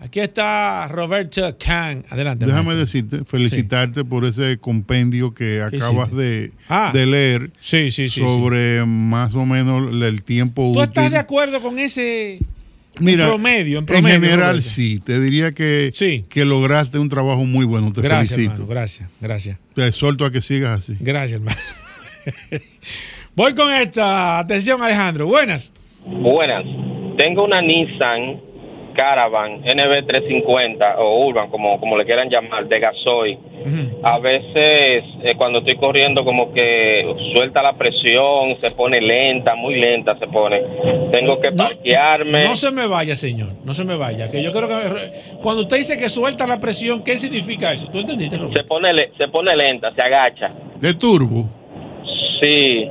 Aquí está Roberto Khan. Adelante. Déjame maestro. decirte, felicitarte por ese compendio que ¿Qué acabas de, Ah. de leer Sí, sí, sí. sí. sobre más o menos el tiempo ¿Tú útil. estás de acuerdo con ese Mira, en promedio? En, promedio, general Roberto? sí, te diría que, Sí. que lograste un trabajo muy bueno, te Gracias, felicito. hermano. Gracias, gracias. Te exhorto a que sigas así. Gracias, hermano. <laughs> Voy con esta. Atención, Alejandro. Buenas. Buenas. Tengo una Nissan Caravan NB350 o Urban, como, como le quieran llamar, de gasoil. A veces eh, cuando estoy corriendo como que suelta la presión, se pone lenta, muy lenta se pone. Tengo que No- parquearme. No se me vaya, señor. No se me vaya. Que yo creo que cuando usted dice que suelta la presión, ¿qué significa eso? ¿Tú entendiste, Roberto? Se pone, le- se pone lenta, se agacha. De turbo. Sí.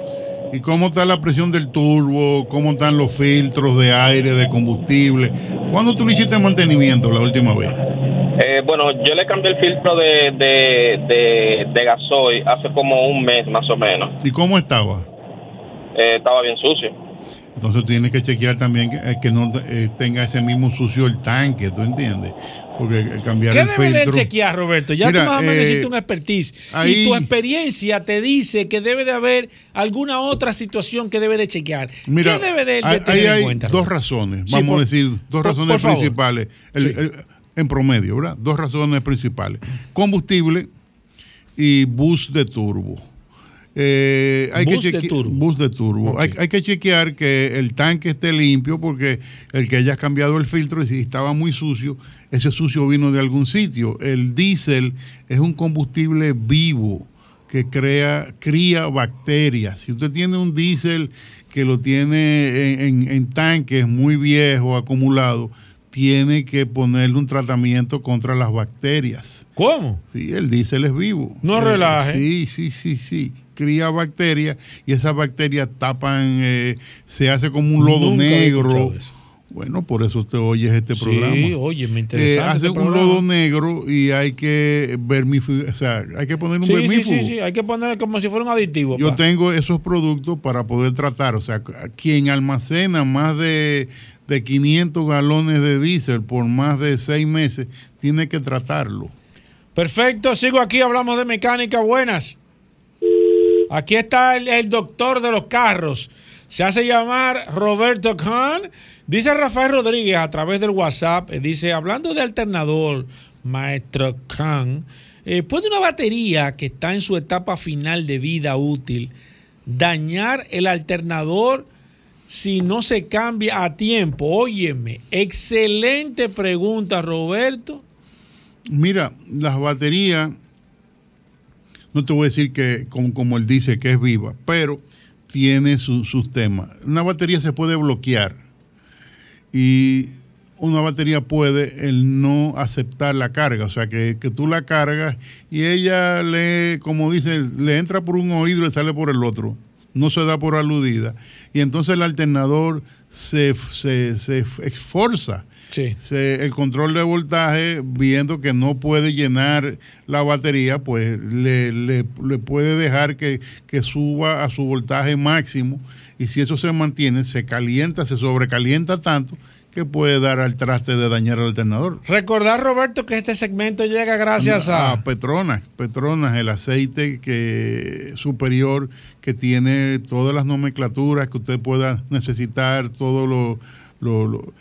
¿Y cómo está la presión del turbo? ¿Cómo están los filtros de aire, de combustible? ¿Cuándo tú le hiciste mantenimiento la última vez? Eh, bueno, yo le cambié el filtro de, de, de, de gasoil hace como un mes más o menos. ¿Y cómo estaba? Eh, estaba bien sucio. Entonces tienes que chequear también que, eh, que no eh, tenga ese mismo sucio el tanque, ¿tú entiendes? Porque el cambiar ¿Qué el debe de chequear, Roberto? Ya Mira, tú más o menos eh, un expertise. ahí- Y tu experiencia te dice que debe de haber alguna otra situación que debe de chequear. Mira, ¿Qué debe de, de ahí- tener en cuenta? dos Roberto? razones, Sí, vamos por- a decir, dos por- razones por principales, el- Sí. el- en promedio, ¿verdad? Dos razones principales. Combustible y bus de turbo. Eh, hay Bus que de turbo. Bus de turbo. Hay, hay que chequear que el tanque esté limpio porque el que hayas cambiado el filtro y si estaba muy sucio, ese sucio vino de algún sitio. El diésel es un combustible vivo que crea, cría bacterias. Si usted tiene un diésel que lo tiene en, en- en tanques muy viejo, acumulado, tiene que ponerle un tratamiento contra las bacterias. ¿Cómo? Sí, el diésel es vivo. No Eh, relaje. Sí, sí, sí, sí. Cría bacterias y esas bacterias tapan, eh, se hace como un lodo Nunca negro. Bueno, por eso usted oye este Sí, programa. oye, me Eh, interesa. hace un lodo negro y hay que vermifugar, o sea, hay que poner un Sí, sí, sí, sí, hay que poner como si fuera un aditivo. Yo pa. tengo esos productos para poder tratar. O sea, quien almacena más de, de 500 galones de diésel por más de seis meses, tiene que tratarlo. Perfecto, sigo aquí, hablamos de mecánica. Buenas. Aquí está el, doctor de los carros. Se hace llamar Roberto Khan. Dice Rafael Rodríguez a través del WhatsApp, eh, dice, hablando de alternador, maestro Khan, eh, ¿puede una batería que está en su etapa final de vida útil dañar el alternador si no se cambia a tiempo? Óyeme, excelente pregunta, Roberto. Mira, las baterías, no te voy a decir que como, él dice que es viva, pero tiene su- sus temas. Una batería se puede bloquear y una batería puede el no aceptar la carga, o sea que, que tú la cargas y ella le, como dice, le entra por un oído y le sale por el otro, no se da por aludida. Y entonces el alternador se, se, se esforza Sí. se- el control de voltaje, viendo que no puede llenar la batería, pues le, le- le puede dejar que, que suba a su voltaje máximo y si eso se mantiene, se calienta, se sobrecalienta tanto que puede dar al traste de dañar el alternador. Recordar, Roberto, que este segmento llega gracias a... Petronas, Petronas, el aceite que superior que tiene todas las nomenclaturas que usted pueda necesitar, todos lo- lo- lo-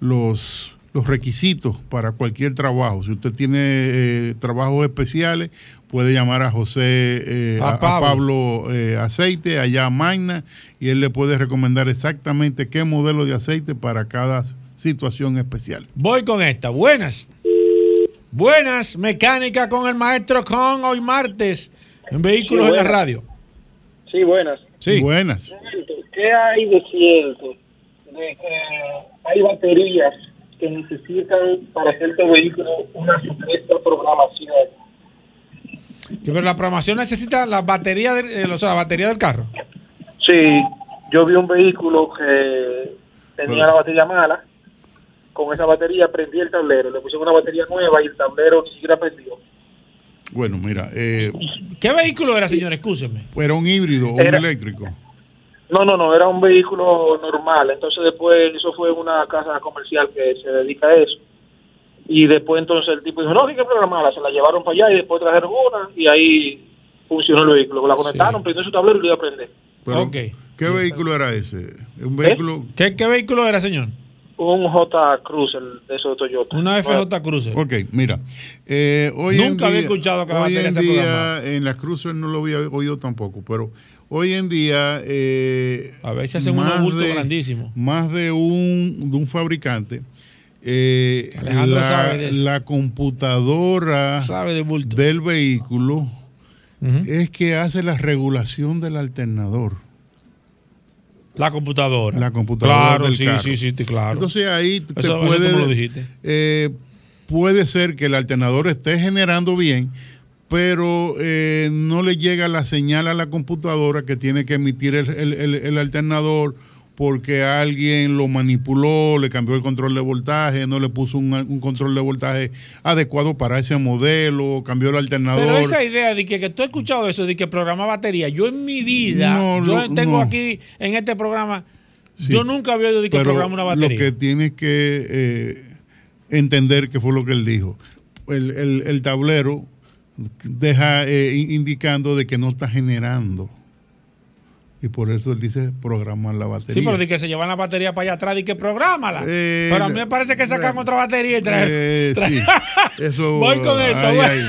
los, los requisitos para cualquier trabajo. Si usted tiene eh, trabajos especiales, puede llamar a José, eh, A a, a Pablo. Eh, Aceite, allá a Magna, y él le puede recomendar exactamente qué modelo de aceite para cada situación especial. Voy con esta. Buenas. Buenas, mecánica con el maestro Con hoy martes en Vehículos Sí, en la. Radio. Sí, buenas. Sí. Buenas. ¿Qué hay de cierto de que hay baterías que necesitan para cierto vehículo una supuesta programación? Pero la programación necesita la batería, del- eh, o sea, la batería del carro. Sí, yo vi un vehículo que tenía la batería mala. Con esa batería prendí el tablero. Le pusieron una batería nueva y el tablero ni siquiera prendió. Bueno, mira, eh, ¿Qué vehículo era, señor? Escúcheme. era un híbrido o un eléctrico. No, no, no, era un vehículo normal. Entonces después, eso fue una casa comercial que se dedica a eso. Y después entonces el tipo dijo, no, sí que programarla. Se la llevaron para allá y después trajeron una y ahí funcionó el vehículo. La conectaron, prendió su tablero y lo iba a prender. Pero, Ok. ¿Qué vehículo era ese? ¿Un vehículo? ¿Qué, qué vehículo era, señor? Un J Cruiser de esos de Toyota. Una FJ Cruiser. Ok, mira. eh, hoy en Nunca había día- escuchado que la hoy batería en se día, programaba. En las cruces no lo había oído tampoco, pero hoy en día. eh, A veces hacen unos bultos de- grandísimos. Más de un, de un fabricante. eh, Alejandro la, sabe de eso. la computadora Sabe de bulto. del vehículo es que hace la regulación del alternador. La computadora. La computadora Claro, del sí, carro. sí, sí, claro. Entonces ahí te Eso- eso puede, me lo dijiste. eh, puede ser que el alternador esté generando bien, pero eh, no le llega la señal a la computadora que tiene que emitir el, el- el- el alternador porque alguien lo manipuló, le cambió el control de voltaje, no le puso un, un control de voltaje adecuado para ese modelo, cambió el alternador. Pero esa idea de que, que tú has escuchado eso, de que programa batería, yo en mi vida, No, yo lo- tengo no. aquí en este programa, Sí. yo nunca había oído de que programa una batería. Lo que tienes que eh, entender que fue lo que él dijo. El, el- el tablero deja eh, in- indicando de que no está generando. Y por eso él dice programar la batería. Sí, pero de que se llevan la batería para allá atrás y que prográmala. Eh, pero a mí me parece que sacan eh, otra batería y traen. Eh, sí. Eso, <laughs> Voy con esto, ay, voy. ay.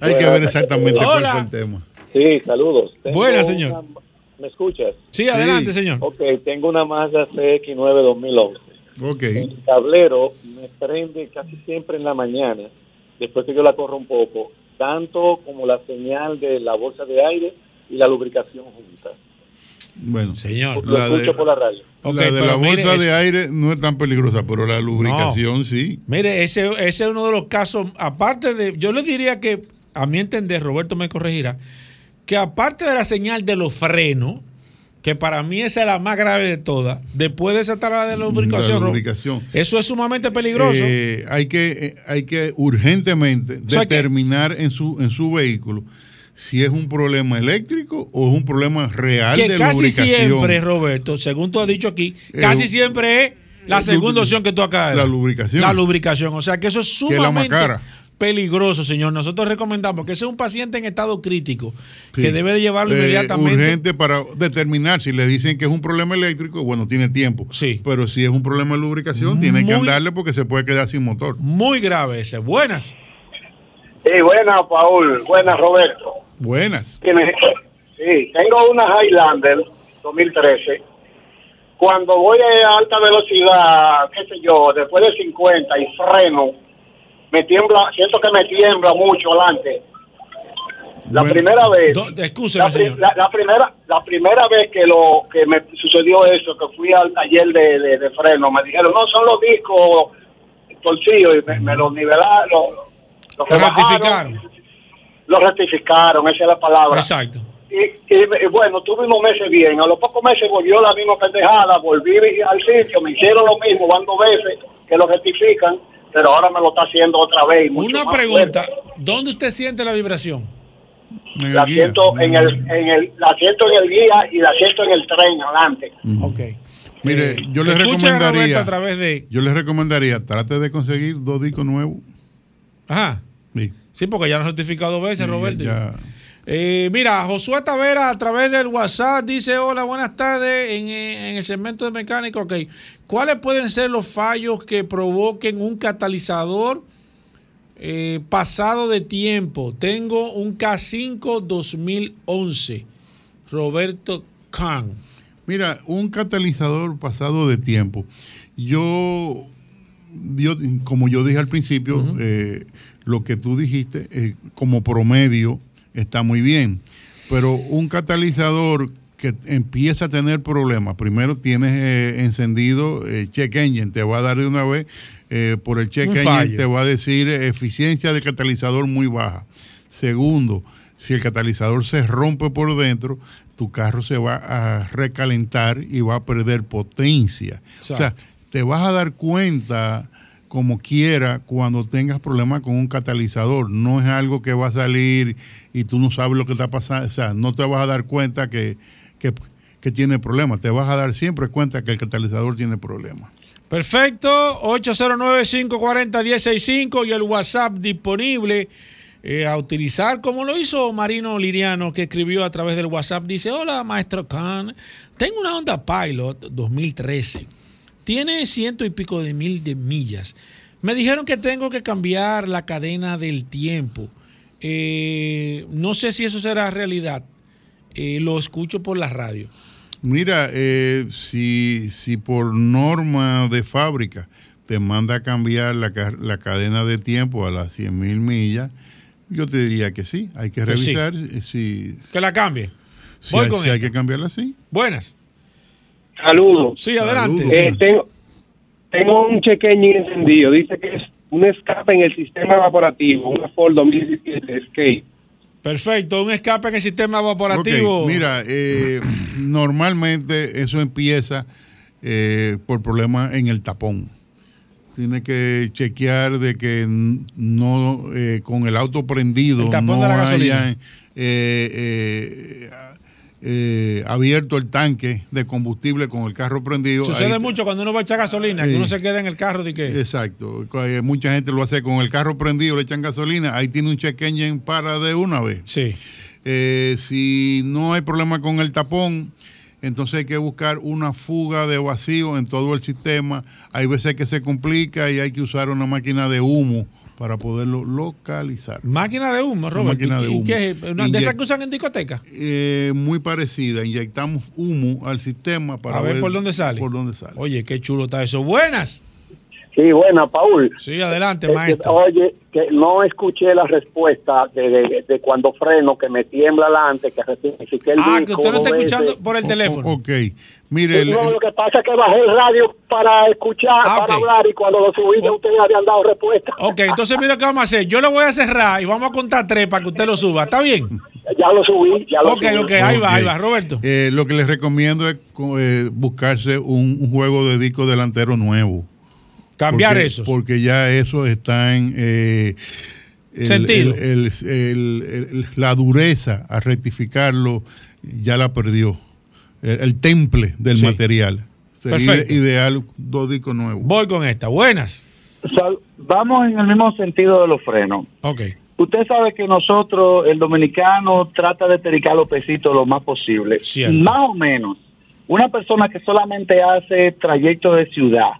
Hay que ver exactamente cuál Hola. fue el tema. Sí, saludos. Tengo Buenas, señor. una- ¿Me escuchas? Sí, adelante, señor. Ok, tengo una Mazda CX-9 2011. Ok. El tablero me prende casi siempre en la mañana, después que yo la corro un poco, tanto como la señal de la bolsa de aire y la lubricación juntas. Bueno, Señor. Lo La de- escucho por la radio. Ok, la de la mire, bolsa es- de aire no es tan peligrosa, pero la lubricación sí. Mire, ese, ese es uno de los casos, aparte de, yo le diría que, a mi entender, Roberto me corregirá, que aparte de la señal de los frenos, que para mí esa es la más grave de todas, después de esa la de la lubricación, La lubricación. eso es sumamente peligroso. Eh, hay que eh, hay que urgentemente sea que- determinar en su en su vehículo si es un problema eléctrico o es un problema real que de casi lubricación. siempre, Roberto, según tú has dicho aquí, Eh, casi siempre es la segunda opción que tú acabas de la lubricación. La lubricación. O sea que eso es Que es la más sumamente cara. Peligroso, señor. Nosotros recomendamos que ese es un paciente en estado crítico, Sí. que debe de llevarlo Eh, inmediatamente. urgente para determinar si le dicen que es un problema eléctrico, bueno, tiene tiempo. Sí. Pero si es un problema de lubricación, tiene que andarle porque se puede quedar sin motor. Muy grave ese. Buenas. Sí, buenas, Paul. Buenas, Roberto. Buenas. Tiene- Sí, tengo una Highlander 2013. Cuando voy a alta velocidad, qué sé yo, después de 50 y freno, me tiembla, siento que me tiembla mucho adelante. La Bueno, primera vez, Do- la, señor. la- la primera, la primera vez que lo que me sucedió eso, que fui al taller de, de- de freno, me dijeron, no, son los discos torcidos y me, me los nivelaron, los, los Lo rectificaron. Lo rectificaron, esa es la palabra. Exacto. Y, y, bueno, tuve unos meses bien. A los pocos meses volvió la misma pendejada. Volví al sitio, me hicieron lo mismo, van dos veces que lo rectifican, pero ahora me lo está haciendo otra vez. Una pregunta. fuerte. ¿Dónde usted siente la vibración? En La guía. siento en el, en el, la siento en el guía y la siento en el tren adelante. Ok. Mire, Eh, yo les a recomendaría, a través de. yo les recomendaría, trate de conseguir dos discos nuevos. Ajá. Sí. Sí, porque ya lo han certificado dos veces, Sí, Roberto. ya- Eh, mira, Josué Tavera a través del WhatsApp dice: Hola, buenas tardes. En, eh, en el segmento de mecánica, ok. ¿Cuáles pueden ser los fallos que provoquen un catalizador eh, pasado de tiempo? Tengo un K5 2011. Roberto Khan. Mira, un catalizador pasado de tiempo. Yo, yo como yo dije al principio, eh, lo que tú dijiste, como promedio, está muy bien. Pero un catalizador que empieza a tener problemas, primero tienes eh, encendido el check engine, te va a dar de una vez eh, por el check Un engine, fallo. te va a decir eh, eficiencia de catalizador muy baja. Segundo, si el catalizador se rompe por dentro, tu carro se va a recalentar y va a perder potencia. O sea, te vas a dar cuenta como quiera cuando tengas problemas con un catalizador. No es algo que va a salir y tú no sabes lo que está pasando. O sea, no te vas a dar cuenta que, que, tiene problemas. Te vas a dar siempre cuenta que el catalizador tiene problemas. Perfecto, 809-540-165 y el WhatsApp disponible eh, a utilizar, como lo hizo Marino Liriano, que escribió a través del WhatsApp. Dice, hola, maestro Khan, tengo una Honda Pilot 2013. Tiene ciento y pico de mil de millas. Me dijeron que tengo que cambiar la cadena del tiempo. Eh, no sé si eso será realidad. Eh, lo escucho por la radio. Mira, eh, si, si por norma de fábrica te manda a cambiar la, la cadena de tiempo a las 100 mil millas, yo te diría que sí. Hay que sí. revisar si, Que la cambie. si Voy hay, con si hay que cambiarla así. Buenas. Saludos. Sí, adelante. Eh, tengo, tengo un engine encendido. Dice que es un escape en el sistema evaporativo, una Ford 2017 Escape. Perfecto, un escape en el sistema evaporativo. Mira, eh, <clears throat> normalmente eso empieza eh, por problemas en el tapón. Tiene que chequear de que no eh, con el auto prendido El tapón no de la haya eh, eh, eh, abierto el tanque de combustible con el carro prendido. Sucede Ahí- mucho cuando uno va a echar gasolina, que Sí. uno se queda en el carro de que. Exacto. Eh, Mucha gente lo hace con el carro prendido, le echan gasolina, ahí tiene un check engine para de una vez. Sí. Eh, si no hay problema con el tapón, entonces hay que buscar una fuga de vacío en todo el sistema. Hay veces que se complica y hay que usar una máquina de humo para poderlo localizar. Máquina de humo, Robert. máquina ¿Y- de humo. qué es? ¿Una de esas que usan en discoteca? Eh, muy parecida. Inyectamos humo al sistema para A ver por dónde sale. Por dónde sale. Oye, qué chulo está eso. Buenas. Sí, buena, Paul. Sí, adelante, Eh, maestro. Oye, que no escuché la respuesta de, de- de cuando freno, que me tiembla adelante, que rectifiqué el Ah, que usted no está veces. escuchando por el teléfono. Ok, mire, el- No, lo que pasa es que bajé el radio para escuchar, Ah, para hablar, y cuando lo subí ya ustedes habían dado respuesta. Ok, entonces mira qué vamos a hacer. Yo lo voy a cerrar y vamos a contar tres para que usted lo suba. ¿Está bien? Ya lo subí, ya lo Ok, subí. ok, ahí va, ahí va, Roberto. Eh, lo que les recomiendo es eh, buscarse un, un juego de disco delantero nuevo. Cambiar porque, esos. Porque ya eso está en... eh, el- Sentido. el- el- el- el- la dureza a rectificarlo ya la perdió. El, el temple del Sí. material. Sería Perfecto. ideal dos discos nuevos. Voy con esta. Buenas. Vamos en el mismo sentido de los frenos. Ok. Usted sabe que nosotros, el dominicano, trata de tericar los pesitos lo más posible. Cierto. Más o menos. Una persona que solamente hace trayecto de ciudad,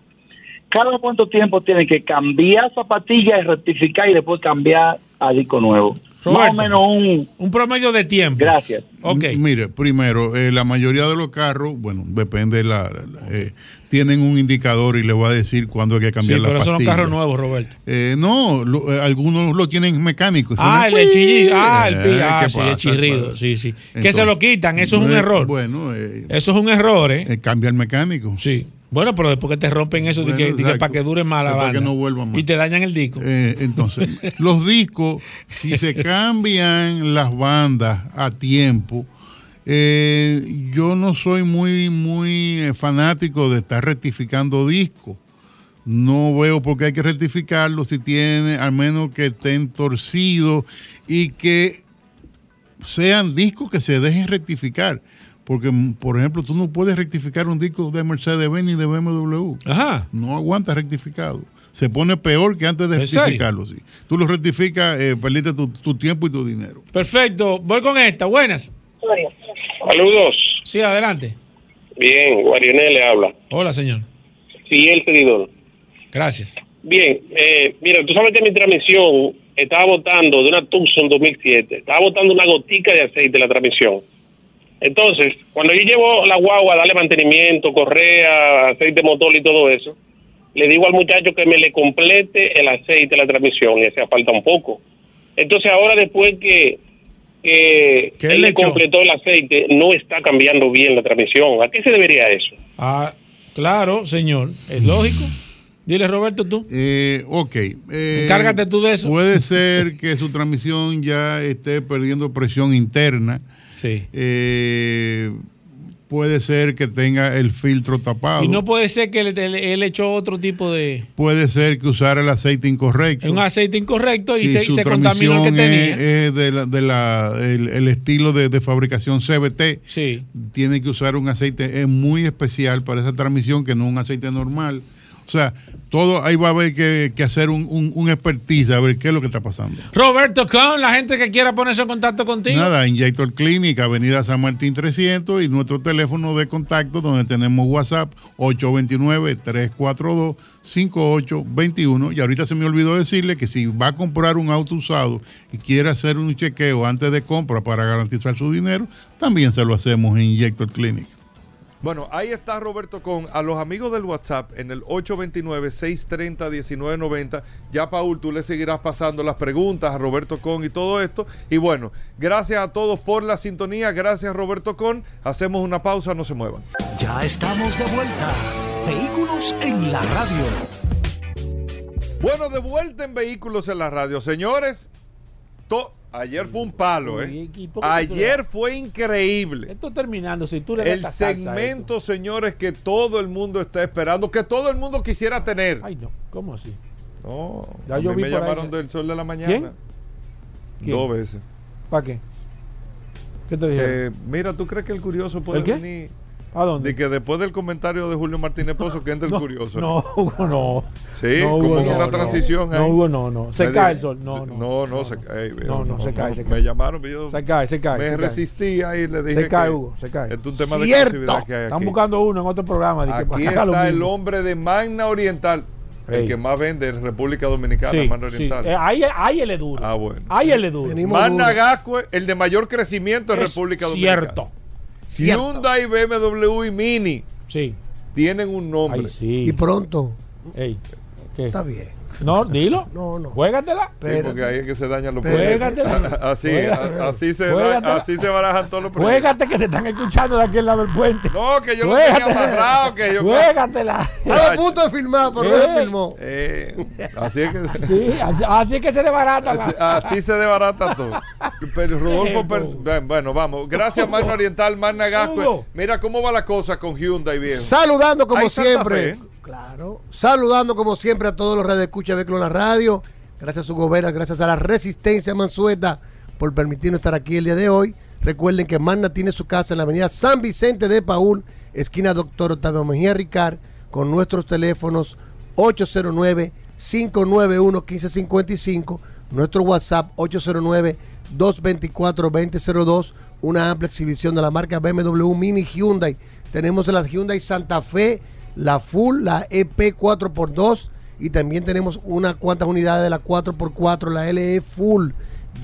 ¿cada cuánto tiempo tiene que cambiar zapatillas y rectificar y después cambiar a disco nuevo? Más o menos un... Un promedio de tiempo. Gracias. Ok. M- Mire, primero, eh, la mayoría de los carros, bueno, depende, la, la- eh, tienen un indicador y le voy a decir cuándo hay que Sí, cambiar la pero son los carros nuevos, Roberto. Eh, no, lo- eh, algunos lo tienen mecánico. Ah, el chillido. Ah, el pi- Eh, ah, ¿qué sí, el chirrido. Sí, sí. que Entonces, se lo quitan. Eso es un error. Bueno, eh, Eso es un error, ¿eh? eh, cambia el mecánico. Sí. Bueno, pero después que te rompen eso, que, que para que dure más la banda. que no vuelva más. Y te dañan el disco. Eh, entonces, <laughs> los discos, si se cambian las bandas a tiempo, eh, yo no soy muy, muy eh, fanático de estar rectificando discos. No veo por qué hay que rectificarlo si tiene, al menos que estén torcidos y que sean discos que se dejen rectificar. Porque, mm, por ejemplo, tú no puedes rectificar un disco de Mercedes-Benz ni de BMW. Ajá. No aguanta rectificado. Se pone peor que antes de ¿En serio? rectificarlo. Sí. Tú lo rectificas, eh, perdiste tu, tu tiempo y tu dinero. Perfecto. Voy con esta. Buenas. Saludos. Sí, adelante. Bien, Guarionel le habla. Hola, señor. Fiel seguidor. Gracias. Bien, eh, mira, tú sabes que mi transmisión estaba botando de una Tucson 2007, estaba botando una gotica de aceite la transmisión. Entonces, cuando yo llevo la guagua a darle mantenimiento, correa, aceite motor y todo eso, le digo al muchacho que me le complete el aceite de la transmisión y hacía falta un poco. Entonces, ahora después que, que ¿Qué él le completó el aceite, no está cambiando bien la transmisión. ¿A qué se debería eso? Ah, claro, señor. Es lógico. Dile, Roberto, tú. Eh, ok. eh, Encárgate tú de eso. Puede ser que su transmisión ya esté perdiendo presión interna. Sí. Eh, puede ser que tenga el filtro tapado. Y no puede ser que él, él- él echó otro tipo de. Puede ser que usara el aceite incorrecto. Un aceite incorrecto y Si se, contaminó el que tenía. es- es de la- de la- el, el estilo de, de fabricación CBT. Sí. Tiene que usar un aceite eh, muy especial para esa transmisión que no un aceite normal. O sea, todo ahí va a haber que, que hacer un, un, un expertise a ver qué es lo que está pasando. Roberto Con, la gente que quiera ponerse en contacto contigo. Nada, Injector Clinic, Avenida San Martín 300 y nuestro teléfono de contacto donde tenemos WhatsApp 829-342-5821. Y ahorita se me olvidó decirle que si va a comprar un auto usado y quiere hacer un chequeo antes de compra para garantizar su dinero, también se lo hacemos en Injector Clinic. Bueno, ahí está Roberto con a los amigos del WhatsApp en el 829-630-1990. Ya, Paul, tú le seguirás pasando las preguntas a Roberto Con y todo esto. Y bueno, gracias a todos por la sintonía. Gracias, Roberto Con. Hacemos una pausa, no se muevan. Ya estamos de vuelta. Vehículos en la radio. Bueno, de vuelta en Vehículos en la Radio. Señores, to- ayer fue un palo, ¿eh? ¿Y- y por qué tú Ayer fue increíble. Esto terminando, si tú le das El segmento, señores, que todo el mundo está esperando, que todo el mundo quisiera tener. Ay, no. ¿Cómo así? No, Ya a yo mí vi me ahí llamaron del sol de la mañana. ¿Quién? ¿Quién? Dos veces. ¿Para qué? ¿Qué te dijeron? Eh, mira, ¿tú crees que el curioso puede ¿El qué? venir? ¿A dónde? De que después del comentario de Julio Martínez Pozo que entre el curioso. No, <laughs> Hugo, no. Sí, No, como una no, transición no. ahí. No, Hugo, no, no. Se Me cae el sol. No, no. No, no, se cae. No, no, se cae, se Me cae. llamaron, yo Se cae, se cae. me se cae. resistí ahí y le dije Se cae, que Hugo, se cae. Es un tema Cierto. de exclusividad que hay Están buscando uno en otro programa. de Aquí está el mismo. hombre de Magna Oriental, el que más vende en República Dominicana, Sí, Magna sí. Oriental. Eh, ahí, ahí él es duro. Ah, bueno. Ahí él es duro. Magna Gascue, el de mayor crecimiento en Es República Dominicana. cierto. Cierto. Hyundai, BMW y Mini Sí. tienen un nombre. Ay, sí. Y pronto. Ey. ¿Qué? Está bien. No, dilo. No, no. Juégatela. Sí, porque ahí es que se dañan los proyectos. <laughs> Así, Juégate. a- así, se, Juégatela. así se barajan todos los proyectos. Juégate que te están escuchando de aquel lado del puente. No, que yo lo tenía amarrado, que yo- Juégatela. Estaba a punto de filmar, pero no Eh. se filmó. Eh, así es que... Sí, así, así es que se desbarata. Así, así se desbarata todo. Pero Rodolfo, per- bueno, vamos. Gracias, Magna Oriental, Magna Gasco. Mira cómo va la cosa con Hyundai, viejo. Saludando como siempre. Claro. Saludando como siempre a todos los radio escucha Vehículos en la radio. Gracias a su gobierno, gracias a la resistencia Mansueta por permitirnos estar aquí el día de hoy. Recuerden que Magna tiene su casa en la avenida San Vicente de Paul, esquina Doctor Octavio Mejía Ricard, con nuestros teléfonos 809-591-1555, nuestro WhatsApp 809-224-2002, una amplia exhibición de la marca BMW Mini Hyundai. Tenemos la Hyundai Santa Fe, la Full, la EP 4x2 y también tenemos unas cuantas unidades de la 4x4, la LE Full.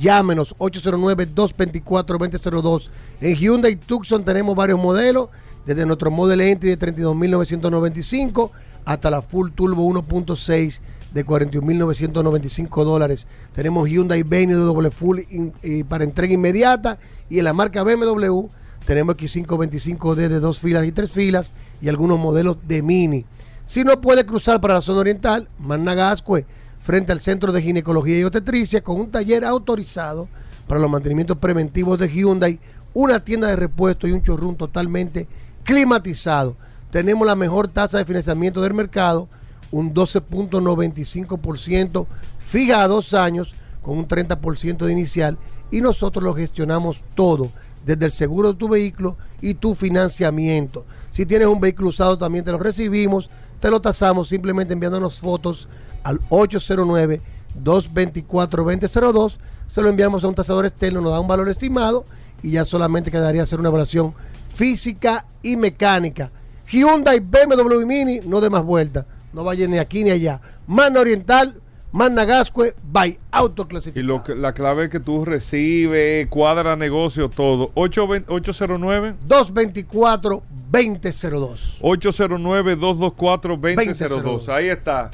Llámenos 809-224-2002. En Hyundai Tucson tenemos varios modelos, desde nuestro Model Entry de 32.995 hasta la Full Turbo 1.6 de 41.995 dólares. Tenemos Hyundai Venue doble full y para entrega inmediata y en la marca BMW tenemos X525D de dos filas y tres filas y algunos modelos de Mini. Si no puede cruzar para la zona oriental, Managascue, frente al Centro de Ginecología y Obstetricia, con un taller autorizado para los mantenimientos preventivos de Hyundai, una tienda de repuesto y un showroom totalmente climatizado. Tenemos la mejor tasa de financiamiento del mercado, un 12.95% fija a dos años con un 30% de inicial y nosotros lo gestionamos todo, desde el seguro de tu vehículo y tu financiamiento. Si tienes un vehículo usado también te lo recibimos, te lo tasamos simplemente enviándonos fotos al 809-224-2002, se lo enviamos a un tasador externo, nos da un valor estimado y ya solamente quedaría hacer una evaluación física y mecánica. Hyundai, BMW Mini, no de más vueltas. No vayan ni aquí ni allá. Mano Oriental, Magna Gascue, by Autoclasificado. Y lo que, la clave que tú recibes, cuadra negocio, todo. 820 809 224-2002. 809-224-2002. Ahí está.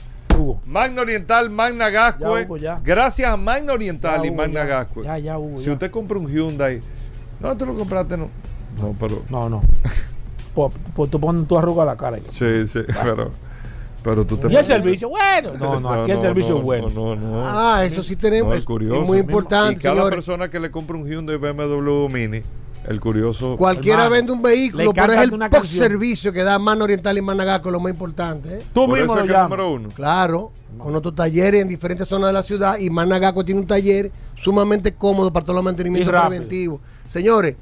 Magna Oriental, Magna Gascue. Ya, Hugo, ya. Gracias a Magna Oriental Ya, y Hugo, Magna ya. Gascue. Ya, ya, Hugo, si ya. usted compra un Hyundai, no, tú lo compraste, no. No, pero. No, no. <laughs> Pues, pues tú pones tu arruga a la cara. ya. Sí, sí, pero. Pero tú te Y el servicio, bueno. No, no, aquí el servicio es bueno. No, no, no. Ah, eso sí tenemos. No, es, curioso. es muy importante, Y cada señores. persona que le compra un Hyundai BMW Mini, el curioso. Cualquiera Hermano, vende un vehículo, pero es el post canción. servicio que da Mano Oriental y Magna Gascue, lo más importante. ¿eh? Tú Por mismo eso lo es que es llamas. número uno. Claro, con otros talleres en diferentes zonas de la ciudad y Managaco tiene un taller sumamente cómodo para todos los mantenimientos preventivos. Señores,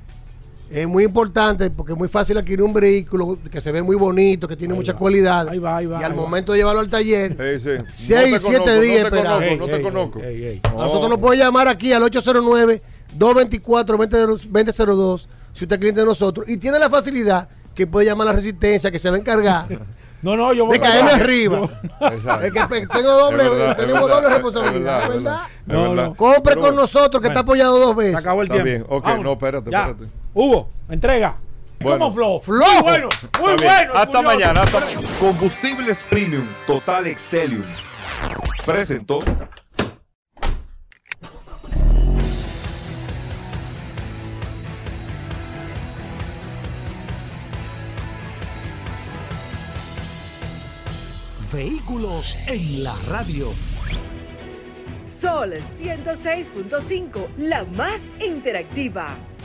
es muy importante porque es muy fácil adquirir un vehículo que se ve muy bonito, que tiene mucha cualidad. Ahí va, ahí va, y al ahí va. momento de llevarlo al taller, sí. Seis, te siete conozco, días No te esperando. conozco, no te conozco. a nosotros nos puede llamar aquí al 809-224-2002 si usted es cliente de nosotros y tiene la facilidad que puede llamar a la resistencia que se va a encargar <laughs> No, no, yo voy de caerme a- arriba. Exacto. Es que tengo doble, Es verdad, tenemos es verdad, doble es responsabilidad, verdad, ¿verdad? es No, verdad. no. Compre Pero con nosotros que Bueno. está apoyado dos Se veces. acabó el Está tiempo. bien, ok, Vámonos. no, espérate, Ya. Hugo, entrega. Bueno. ¿Cómo flow? Flow. Muy bueno, muy bueno. Hasta mañana. Hasta Combustibles Premium Total Excelium. Presentó. Vehículos en la radio. Sol 106.5, la más interactiva.